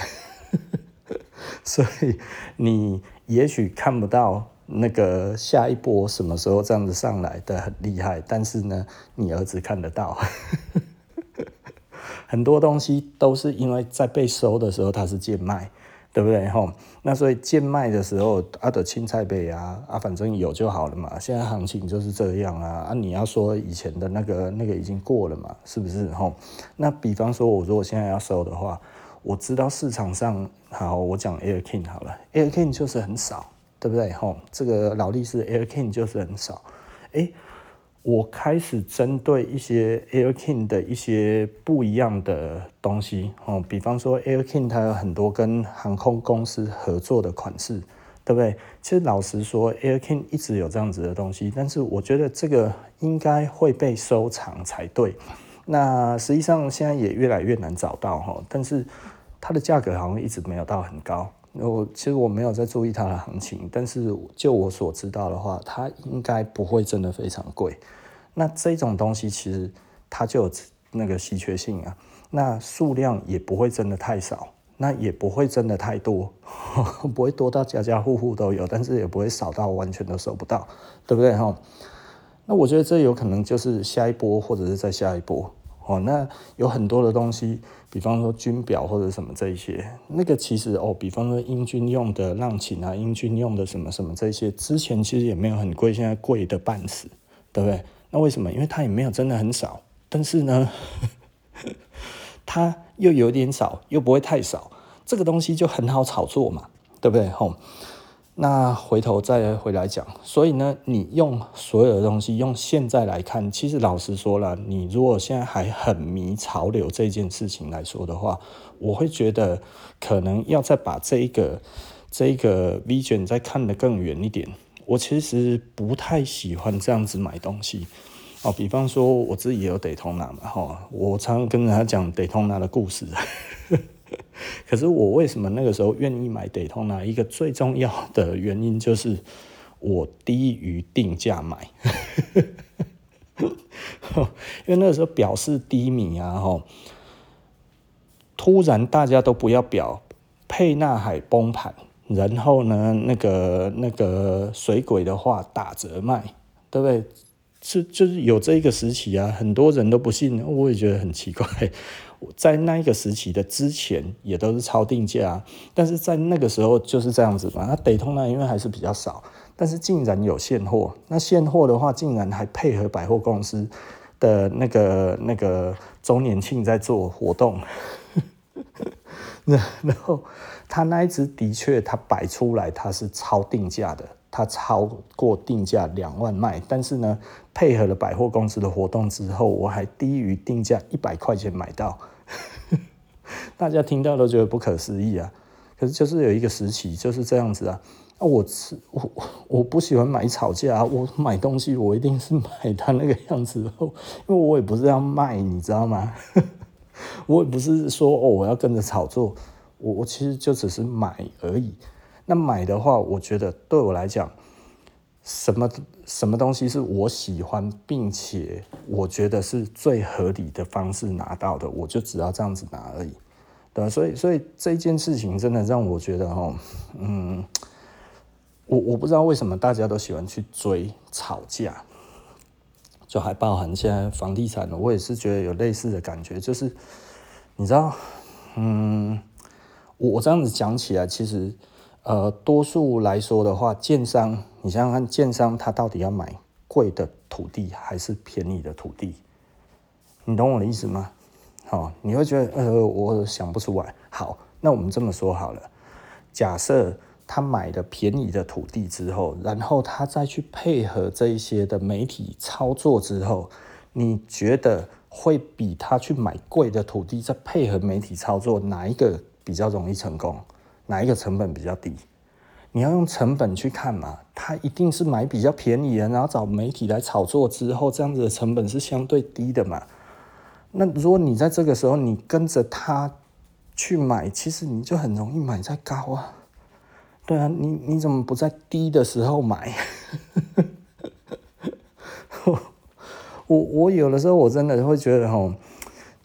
所以你也许看不到。那个下一波什么时候这样子上来的很厉害，但是呢，你儿子看得到，很多东西都是因为在被收的时候它是贱卖，对不对吼？那所以贱卖的时候，阿的青菜贝啊啊，反正有就好了嘛。现在行情就是这样啊啊！你要说以前的那个那个已经过了嘛，是不是吼？那比方说，我如果现在要收的话，我知道市场上好，我讲 Air King 好了，Air King 就是很少。对不对？吼，这个劳力士 Air King 就是很少。哎，我开始针对一些 Air King 的一些不一样的东西，哦，比方说 Air King 它有很多跟航空公司合作的款式，对不对？其实老实说，Air King 一直有这样子的东西，但是我觉得这个应该会被收藏才对。那实际上现在也越来越难找到哈，但是它的价格好像一直没有到很高。我其实我没有在注意它的行情，但是就我所知道的话，它应该不会真的非常贵。那这种东西其实它就有那个稀缺性啊，那数量也不会真的太少，那也不会真的太多，不会多到家家户户都有，但是也不会少到完全都收不到，对不对哈？那我觉得这有可能就是下一波，或者是再下一波。哦，那有很多的东西，比方说军表或者什么这一些，那个其实哦，比方说英军用的浪琴啊，英军用的什么什么这些，之前其实也没有很贵，现在贵的半死，对不对？那为什么？因为它也没有真的很少，但是呢，它又有点少，又不会太少，这个东西就很好炒作嘛，对不对？吼。那回头再回来讲，所以呢，你用所有的东西用现在来看，其实老实说了，你如果现在还很迷潮流这件事情来说的话，我会觉得可能要再把这一个这一个 vision 再看得更远一点。我其实不太喜欢这样子买东西，哦，比方说我自己也有 Daytona 嘛，哈，我常常跟人家讲 Daytona 的故事。可是我为什么那个时候愿意买 Daytona？一个最重要的原因就是我低于定价买，因为那个时候表示低迷啊，吼，突然大家都不要表，佩纳海崩盘，然后呢，那个那个水鬼的话打折卖，对不对？是就是有这一个时期啊，很多人都不信，我也觉得很奇怪。在那一个时期的之前，也都是超定价，但是在那个时候就是这样子嘛。那北通呢因为还是比较少，但是竟然有现货。那现货的话，竟然还配合百货公司的那个那个周年庆在做活动。那然后他那一只的确，他摆出来他是超定价的。它超过定价两万卖，但是呢，配合了百货公司的活动之后，我还低于定价一百块钱买到，大家听到都觉得不可思议啊。可是就是有一个时期就是这样子啊，啊我是我我不喜欢买炒价，我买东西我一定是买它那个样子，因为我也不是要卖，你知道吗？我也不是说哦我要跟着炒作，我我其实就只是买而已。那买的话，我觉得对我来讲，什么什么东西是我喜欢，并且我觉得是最合理的方式拿到的，我就只要这样子拿而已，对？所以，所以这件事情真的让我觉得，哦，嗯，我我不知道为什么大家都喜欢去追吵架，就还包含现在房地产，我也是觉得有类似的感觉，就是你知道，嗯，我我这样子讲起来，其实。呃，多数来说的话，建商，你想想看，建商他到底要买贵的土地还是便宜的土地？你懂我的意思吗？好，你会觉得呃，我想不出来。好，那我们这么说好了，假设他买的便宜的土地之后，然后他再去配合这一些的媒体操作之后，你觉得会比他去买贵的土地再配合媒体操作哪一个比较容易成功？哪一个成本比较低？你要用成本去看嘛，他一定是买比较便宜的，然后找媒体来炒作之后，这样子的成本是相对低的嘛。那如果你在这个时候你跟着他去买，其实你就很容易买在高啊。对啊，你你怎么不在低的时候买？我我有的时候我真的会觉得吼。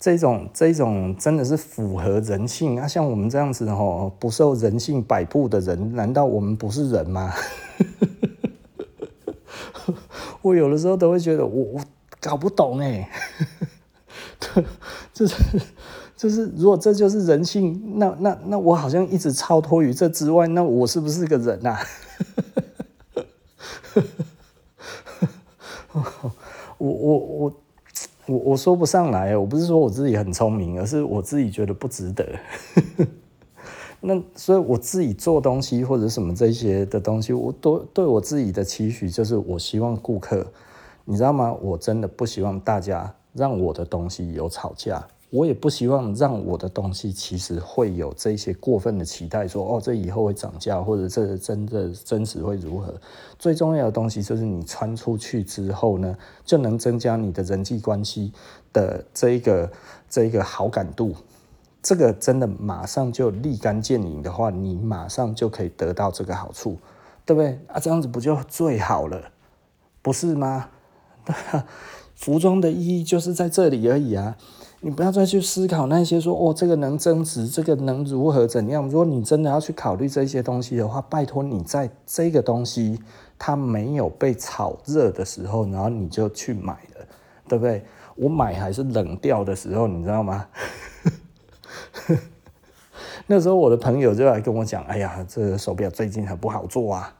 这种这种真的是符合人性啊！像我们这样子哦，不受人性摆布的人，难道我们不是人吗？我有的时候都会觉得我我搞不懂哎，就是就是，如果这就是人性，那那那我好像一直超脱于这之外，那我是不是个人啊？我 我我。我我说不上来，我不是说我自己很聪明，而是我自己觉得不值得。那所以我自己做东西或者什么这些的东西，我都对我自己的期许就是，我希望顾客，你知道吗？我真的不希望大家让我的东西有吵架。我也不希望让我的东西其实会有这些过分的期待说，哦，这以后会涨价，或者这真的真实会如何？最重要的东西就是你穿出去之后呢，就能增加你的人际关系的这一个这一个好感度。这个真的马上就立竿见影的话，你马上就可以得到这个好处，对不对？啊，这样子不就最好了，不是吗？服装的意义就是在这里而已啊。你不要再去思考那些说哦，这个能增值，这个能如何怎样？如果你真的要去考虑这些东西的话，拜托你在这个东西它没有被炒热的时候，然后你就去买了，对不对？我买还是冷掉的时候，你知道吗？那时候我的朋友就来跟我讲，哎呀，这个手表最近很不好做啊。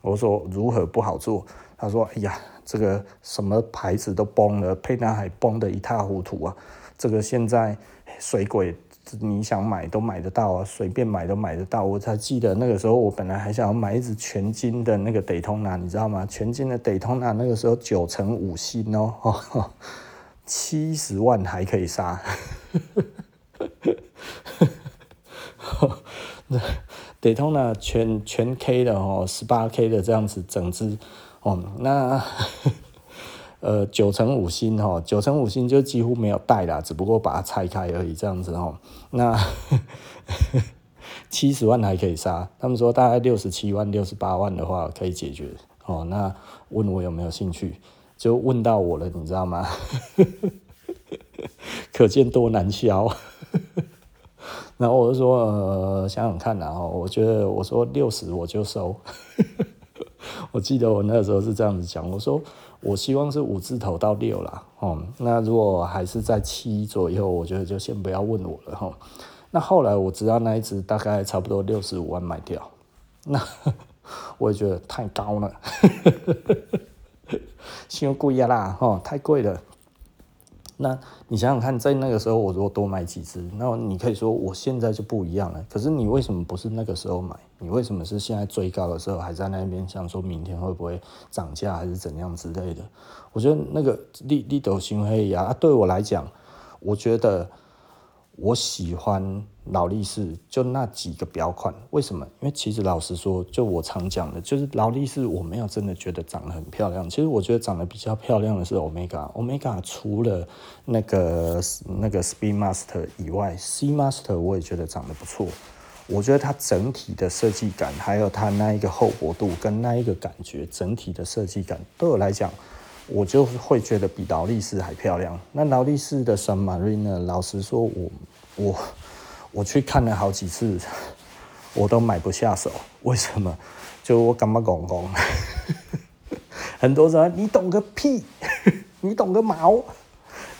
我说如何不好做？他说，哎呀，这个什么牌子都崩了，沛纳海崩得一塌糊涂啊。这个现在水鬼，你想买都买得到啊，随便买都买得到。我才记得那个时候，我本来还想要买一只全金的那个 Daytona，你知道吗？全金的 Daytona 那个时候九成五星哦，七十万还可以杀。那 Daytona 全全 K 的哦，十八 K 的这样子整支哦，那。呃九成五星哈，九成五星就几乎没有带啦，只不过把它拆开而已这样子哦。那 七十万还可以杀，他们说大概六十七万、六十八万的话可以解决哦。那问我有没有兴趣，就问到我了，你知道吗？可见多难销。然后我就说，呃，想想看，然后我觉得我说六十我就收。我记得我那个时候是这样子讲，我说我希望是五字头到六啦，哦，那如果还是在七左右，我觉得就先不要问我了哈。那后来我知道那一只大概差不多六十五万买掉，那 我也觉得太高了，太贵啦，哈，太贵了。那你想想看，在那个时候我如果多买几只，那你可以说我现在就不一样了。可是你为什么不是那个时候买？你为什么是现在最高的时候还在那边想说明天会不会涨价还是怎样之类的？我觉得那个利利斗心黑呀，对我来讲，我觉得。我喜欢劳力士，就那几个表款。为什么？因为其实老实说，就我常讲的，就是劳力士，我没有真的觉得长得很漂亮。其实我觉得长得比较漂亮的是 Omega。Omega 除了那个那个 Speedmaster 以外，Seamaster 我也觉得长得不错。我觉得它整体的设计感，还有它那一个厚薄度跟那一个感觉，整体的设计感，对我来讲。我就会觉得比劳力士还漂亮。那劳力士的 Submariner 呢？老实说我，我我去看了好几次，我都买不下手。为什么？就我干嘛讲讲？很多人你懂个屁，你懂个毛，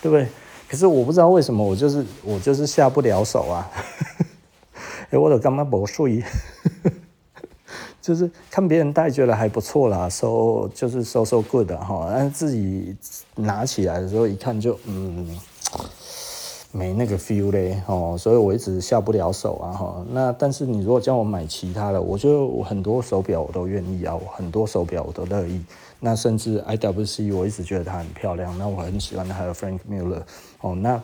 对不对？可是我不知道为什么，我就是我就是下不了手啊。哎，我的干嘛不睡？就是看别人戴觉得还不错啦，so 就是 so so good 哈，但是自己拿起来的时候一看就嗯，没那个 feel 嘞哦，所以我一直下不了手啊哈。那但是你如果叫我买其他的，我就很多手表我都愿意啊，我很多手表我都乐意。那甚至 IWC 我一直觉得它很漂亮，那我很喜欢的还有 Frank Muller 哦那。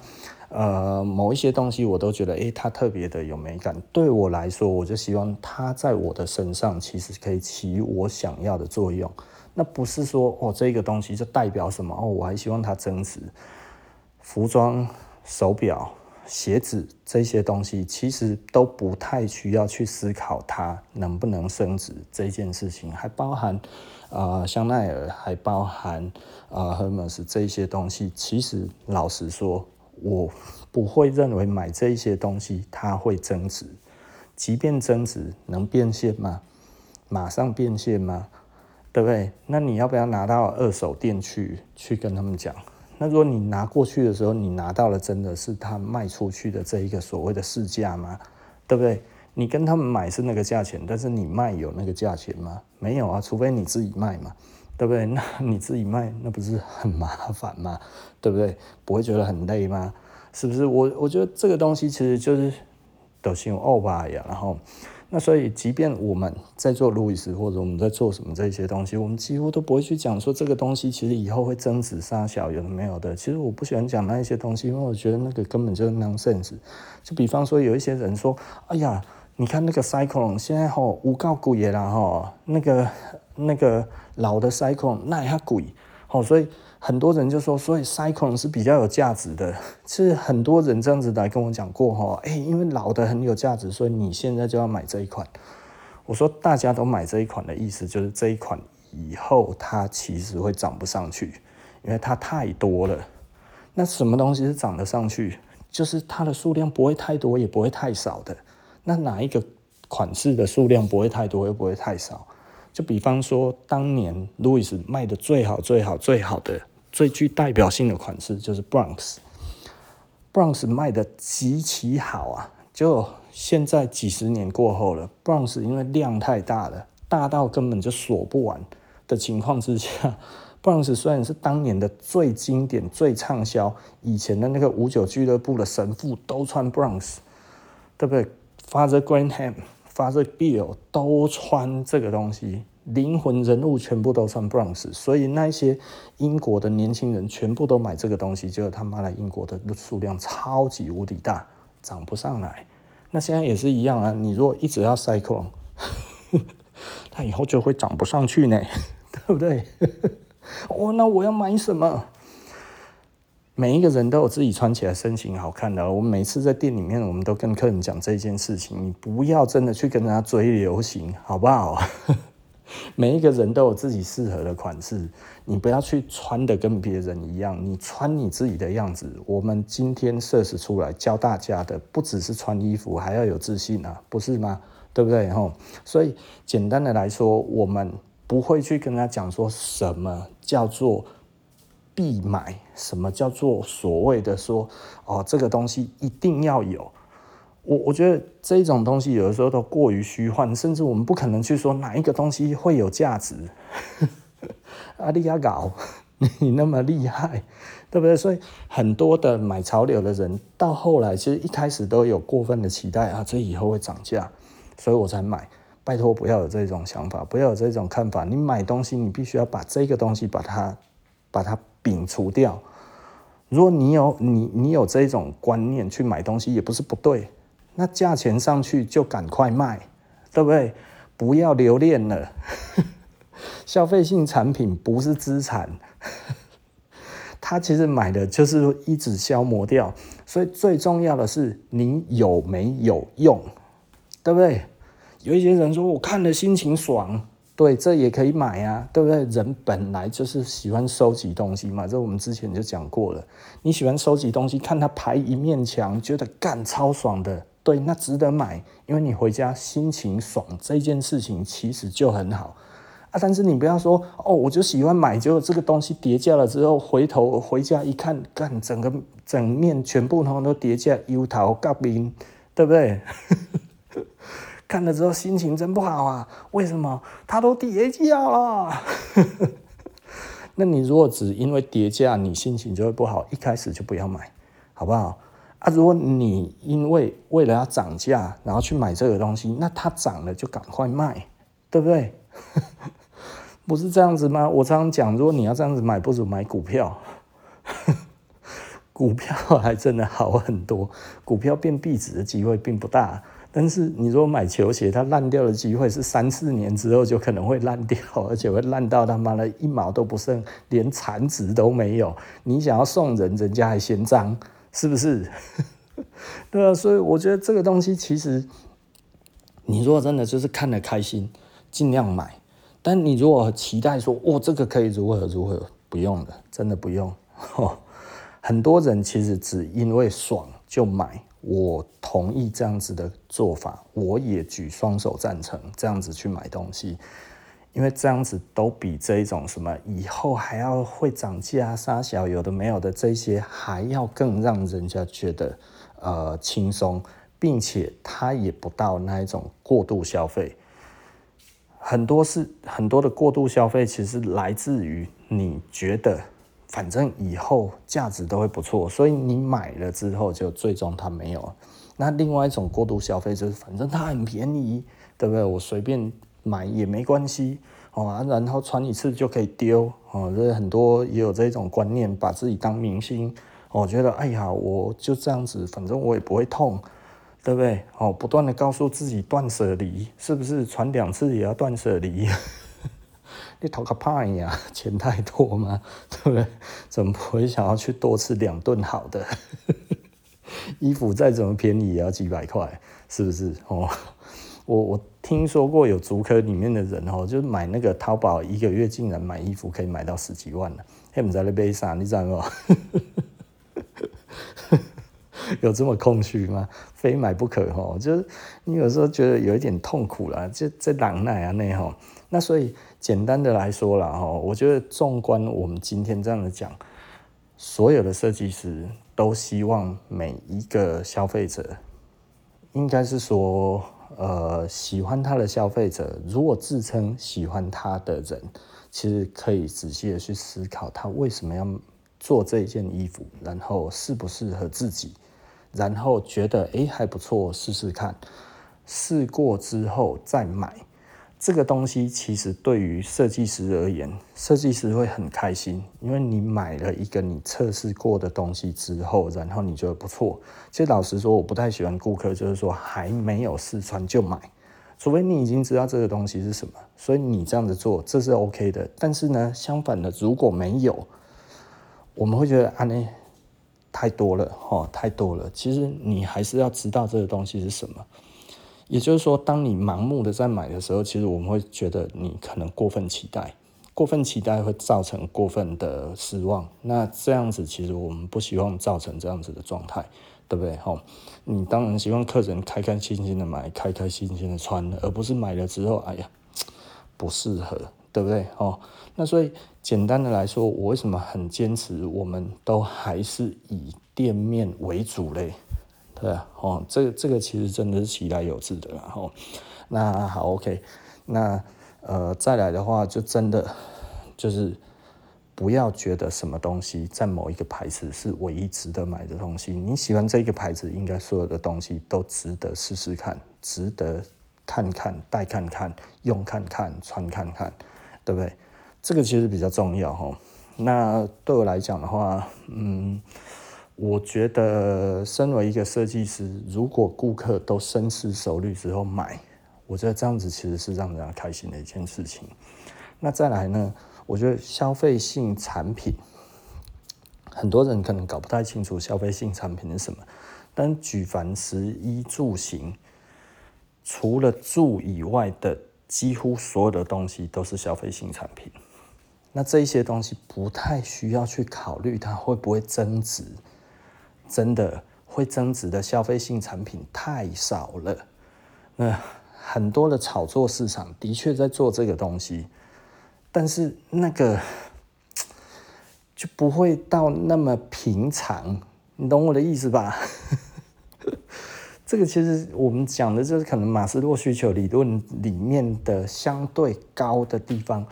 呃，某一些东西我都觉得，诶，它特别的有美感。对我来说，我就希望它在我的身上其实可以起我想要的作用。那不是说哦，这个东西就代表什么哦，我还希望它增值。服装、手表、鞋子这些东西，其实都不太需要去思考它能不能升值这件事情，还包含、呃，香奈儿，还包含啊，Hermes 这些东西。其实老实说。我不会认为买这一些东西它会增值，即便增值能变现吗？马上变现吗？对不对？那你要不要拿到二手店去去跟他们讲？那如果你拿过去的时候，你拿到了真的是他卖出去的这一个所谓的市价吗？对不对？你跟他们买是那个价钱，但是你卖有那个价钱吗？没有啊，除非你自己卖嘛。对不对？那你自己卖，那不是很麻烦吗？对不对？不会觉得很累吗？是不是？我我觉得这个东西其实就是都是用欧巴呀。然后，那所以，即便我们在做路易斯，或者我们在做什么这些东西，我们几乎都不会去讲说这个东西其实以后会增值杀小，有的没有的。其实我不喜欢讲那一些东西，因为我觉得那个根本就是 nonsense。就比方说，有一些人说：“哎呀，你看那个 Cyclone 现在吼无告贵也啦吼，那个那个。”老的 Cyclone 那也贵，好，所以很多人就说，所以 Cyclone 是比较有价值的。其实很多人这样子来跟我讲过，哈，哎，因为老的很有价值，所以你现在就要买这一款。我说大家都买这一款的意思，就是这一款以后它其实会涨不上去，因为它太多了。那什么东西是涨得上去？就是它的数量不会太多，也不会太少的。那哪一个款式的数量不会太多，又不会太少？就比方说，当年路易斯卖的最好、最好、最好的、最具代表性的款式就是 Bronx。Bronx 卖的极其好啊！就现在几十年过后了，Bronx 因为量太大了，大到根本就锁不完的情况之下，Bronx 虽然是当年的最经典、最畅销，以前的那个五九俱乐部的神父都穿 Bronx，对不对？Father Granham、Father Bill 都穿这个东西，灵魂人物全部都穿 Bronze，所以那些英国的年轻人全部都买这个东西，结果他妈的英国的数量超级无敌大，涨不上来。那现在也是一样啊，你如果一直要 Cycle，它以后就会涨不上去呢，对不对？哦，那我要买什么？每一个人都有自己穿起来身形好看的。我们每次在店里面，我们都跟客人讲这件事情，你不要真的去跟人家追流行，好不好？每一个人都有自己适合的款式，你不要去穿的跟别人一样，你穿你自己的样子。我们今天设计出来教大家的，不只是穿衣服，还要有自信啊，不是吗？对不对？吼，所以简单的来说，我们不会去跟他讲说什么叫做。必买，什么叫做所谓的说哦，这个东西一定要有。我我觉得这种东西有的时候都过于虚幻，甚至我们不可能去说哪一个东西会有价值。阿利亚搞，你那么厉害，对不对？所以很多的买潮流的人，到后来其实一开始都有过分的期待啊，这以后会涨价，所以我才买。拜托不要有这种想法，不要有这种看法。你买东西，你必须要把这个东西把它把它。摒除掉。如果你有你你有这种观念去买东西，也不是不对。那价钱上去就赶快卖，对不对？不要留恋了。消费性产品不是资产，他其实买的就是一直消磨掉。所以最重要的是你有没有用，对不对？有一些人说我看了心情爽。对，这也可以买啊，对不对？人本来就是喜欢收集东西嘛，这我们之前就讲过了。你喜欢收集东西，看它排一面墙，觉得干超爽的，对，那值得买，因为你回家心情爽，这件事情其实就很好啊。但是你不要说哦，我就喜欢买，结果这个东西叠加了之后，回头回家一看，干整个整面全部通通都叠加，油头革面，对不对？看了之后心情真不好啊！为什么？它都跌价了。那你如果只因为跌价，你心情就会不好，一开始就不要买，好不好？啊，如果你因为为了要涨价，然后去买这个东西，那它涨了就赶快卖，对不对？不是这样子吗？我常常讲，如果你要这样子买，不如买股票。股票还真的好很多，股票变壁纸的机会并不大。但是你如果买球鞋，它烂掉的机会是三四年之后就可能会烂掉，而且会烂到他妈的一毛都不剩，连残值都没有。你想要送人，人家还嫌脏，是不是？对啊，所以我觉得这个东西其实，你如果真的就是看得开心，尽量买。但你如果期待说，哦，这个可以如何如何，不用的，真的不用。很多人其实只因为爽就买。我同意这样子的做法，我也举双手赞成这样子去买东西，因为这样子都比这一种什么以后还要会涨价、杀小有的没有的这些还要更让人家觉得呃轻松，并且它也不到那一种过度消费。很多是很多的过度消费，其实来自于你觉得。反正以后价值都会不错，所以你买了之后就最终它没有。那另外一种过度消费就是，反正它很便宜，对不对？我随便买也没关系哦，然后穿一次就可以丢哦。这很多也有这种观念，把自己当明星哦，觉得哎呀，我就这样子，反正我也不会痛，对不对？哦，不断的告诉自己断舍离，是不是？穿两次也要断舍离。你讨个怕呀？钱太多吗？对不对？怎么不会想要去多吃两顿好的？衣服再怎么便宜也要几百块，是不是？哦，我我听说过有足科里面的人哦，就买那个淘宝一个月竟然买衣服可以买到十几万呢。他们在那边啥？你知道吗？有这么空虚吗？非买不可哦！就是你有时候觉得有一点痛苦了，这这狼耐啊那吼。那所以简单的来说了哈，我觉得纵观我们今天这样的讲，所有的设计师都希望每一个消费者，应该是说，呃，喜欢他的消费者，如果自称喜欢他的人，其实可以仔细的去思考他为什么要做这件衣服，然后适不适合自己，然后觉得诶还不错，试试看，试过之后再买。这个东西其实对于设计师而言，设计师会很开心，因为你买了一个你测试过的东西之后，然后你觉得不错。其实老实说，我不太喜欢顾客就是说还没有试穿就买，除非你已经知道这个东西是什么，所以你这样子做这是 OK 的。但是呢，相反的，如果没有，我们会觉得啊，那太多了哦，太多了。其实你还是要知道这个东西是什么。也就是说，当你盲目的在买的时候，其实我们会觉得你可能过分期待，过分期待会造成过分的失望。那这样子，其实我们不希望造成这样子的状态。对不对？吼，你当然希望客人开开心心的买，开开心心的穿，而不是买了之后，哎呀，不适合，对不对？哦，那所以简单的来说，我为什么很坚持，我们都还是以店面为主嘞？对啊，哦，这个这个其实真的是其来有自的然后。那好，OK，那呃，再来的话，就真的就是。不要觉得什么东西在某一个牌子是唯一值得买的东西。你喜欢这个牌子，应该所有的东西都值得试试看，值得看看、戴看看、用看看、穿看看，对不对？这个其实比较重要哈。那对我来讲的话，嗯，我觉得身为一个设计师，如果顾客都深思熟虑之后买，我觉得这样子其实是让人家开心的一件事情。那再来呢？我觉得消费性产品，很多人可能搞不太清楚消费性产品是什么。但举凡食衣住行，除了住以外的几乎所有的东西都是消费性产品。那这一些东西不太需要去考虑它会不会增值，真的会增值的消费性产品太少了。那很多的炒作市场的确在做这个东西。但是那个就不会到那么平常，你懂我的意思吧？这个其实我们讲的就是可能马斯洛需求理论里面的相对高的地方，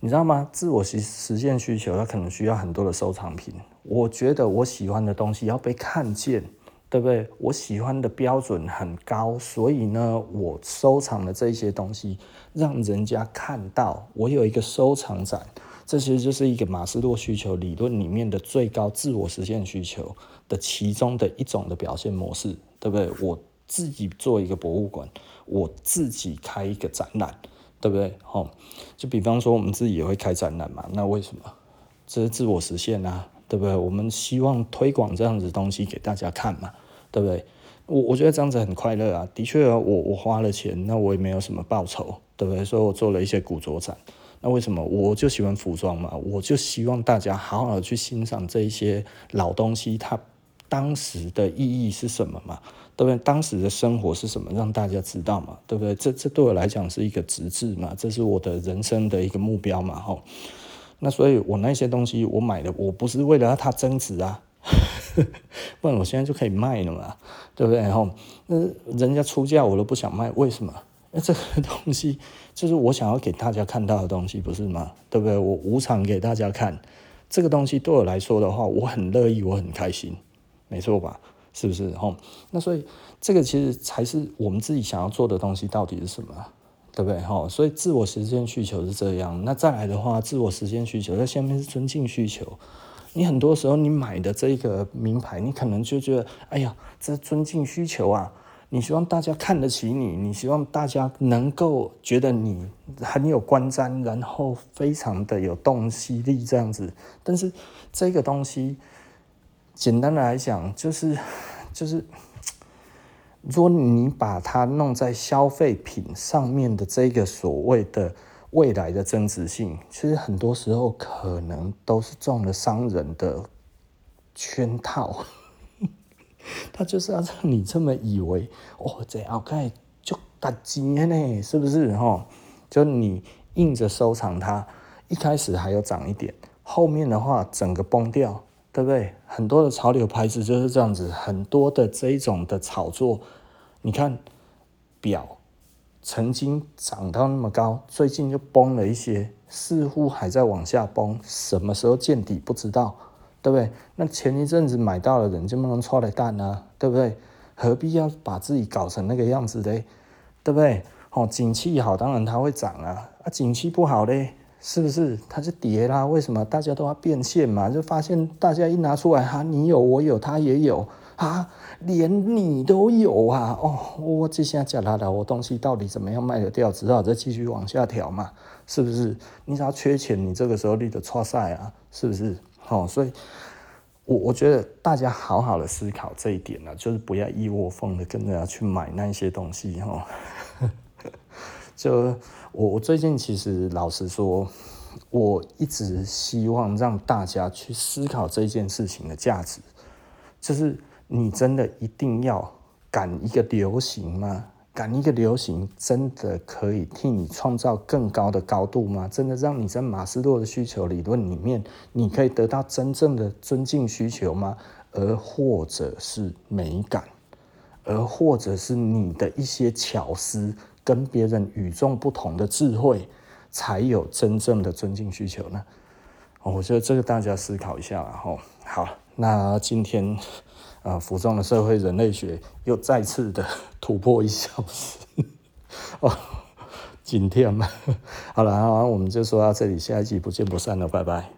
你知道吗？自我实实现需求，它可能需要很多的收藏品。我觉得我喜欢的东西要被看见。对不对？我喜欢的标准很高，所以呢，我收藏的这些东西，让人家看到我有一个收藏展，这其实就是一个马斯洛需求理论里面的最高自我实现需求的其中的一种的表现模式，对不对？我自己做一个博物馆，我自己开一个展览，对不对？哦，就比方说我们自己也会开展览嘛，那为什么？这是自我实现啊。对不对？我们希望推广这样子东西给大家看嘛，对不对？我我觉得这样子很快乐啊。的确啊，我我花了钱，那我也没有什么报酬，对不对？所以我做了一些古着展。那为什么？我就喜欢服装嘛，我就希望大家好好去欣赏这一些老东西，它当时的意义是什么嘛？对不对？当时的生活是什么？让大家知道嘛？对不对？这这对我来讲是一个职志嘛，这是我的人生的一个目标嘛，吼。那所以，我那些东西我买的，我不是为了让它增值啊，不然我现在就可以卖了嘛，对不对？然后，那人家出价我都不想卖，为什么？那这个东西就是我想要给大家看到的东西，不是吗？对不对？我无偿给大家看这个东西，对我来说的话，我很乐意，我很开心，没错吧？是不是？吼，那所以这个其实才是我们自己想要做的东西，到底是什么？对不对？哈，所以自我实现需求是这样。那再来的话，自我实现需求在下面是尊敬需求。你很多时候你买的这个名牌，你可能就觉得，哎呀，这尊敬需求啊！你希望大家看得起你，你希望大家能够觉得你很有观瞻，然后非常的有洞悉力这样子。但是这个东西，简单的来讲，就是就是。如果你把它弄在消费品上面的这个所谓的未来的增值性，其实很多时候可能都是中了商人的圈套。他就是要让你这么以为哦，这后盖就打钱呢，是不是？哈，就你硬着收藏它，一开始还要涨一点，后面的话整个崩掉。对不对？很多的潮流牌子就是这样子，很多的这一种的炒作，你看表曾经涨到那么高，最近就崩了一些，似乎还在往下崩，什么时候见底不知道，对不对？那前一阵子买到的人就不能错了蛋啊，对不对？何必要把自己搞成那个样子嘞？对不对？哦，景气好，当然它会涨啊，啊，景气不好嘞。是不是它就跌啦？为什么大家都要变现嘛？就发现大家一拿出来，哈，你有我有他也有，啊，连你都有啊！哦，我这下讲了了，我东西到底怎么样卖得掉？只好再继续往下调嘛，是不是？你只要缺钱，你这个时候你就错赛啊，是不是？哦，所以，我我觉得大家好好的思考这一点呢，就是不要一窝蜂的跟着去买那些东西哈。就我我最近其实老实说。我一直希望让大家去思考这件事情的价值，就是你真的一定要赶一个流行吗？赶一个流行真的可以替你创造更高的高度吗？真的让你在马斯洛的需求理论里面，你可以得到真正的尊敬需求吗？而或者是美感，而或者是你的一些巧思，跟别人与众不同的智慧。才有真正的尊敬需求呢。我觉得这个大家思考一下，然后好，那今天啊，服装的社会人类学又再次的突破一小时 哦，今天嘛，好了，好，我们就说到这里，下一集不见不散了，拜拜。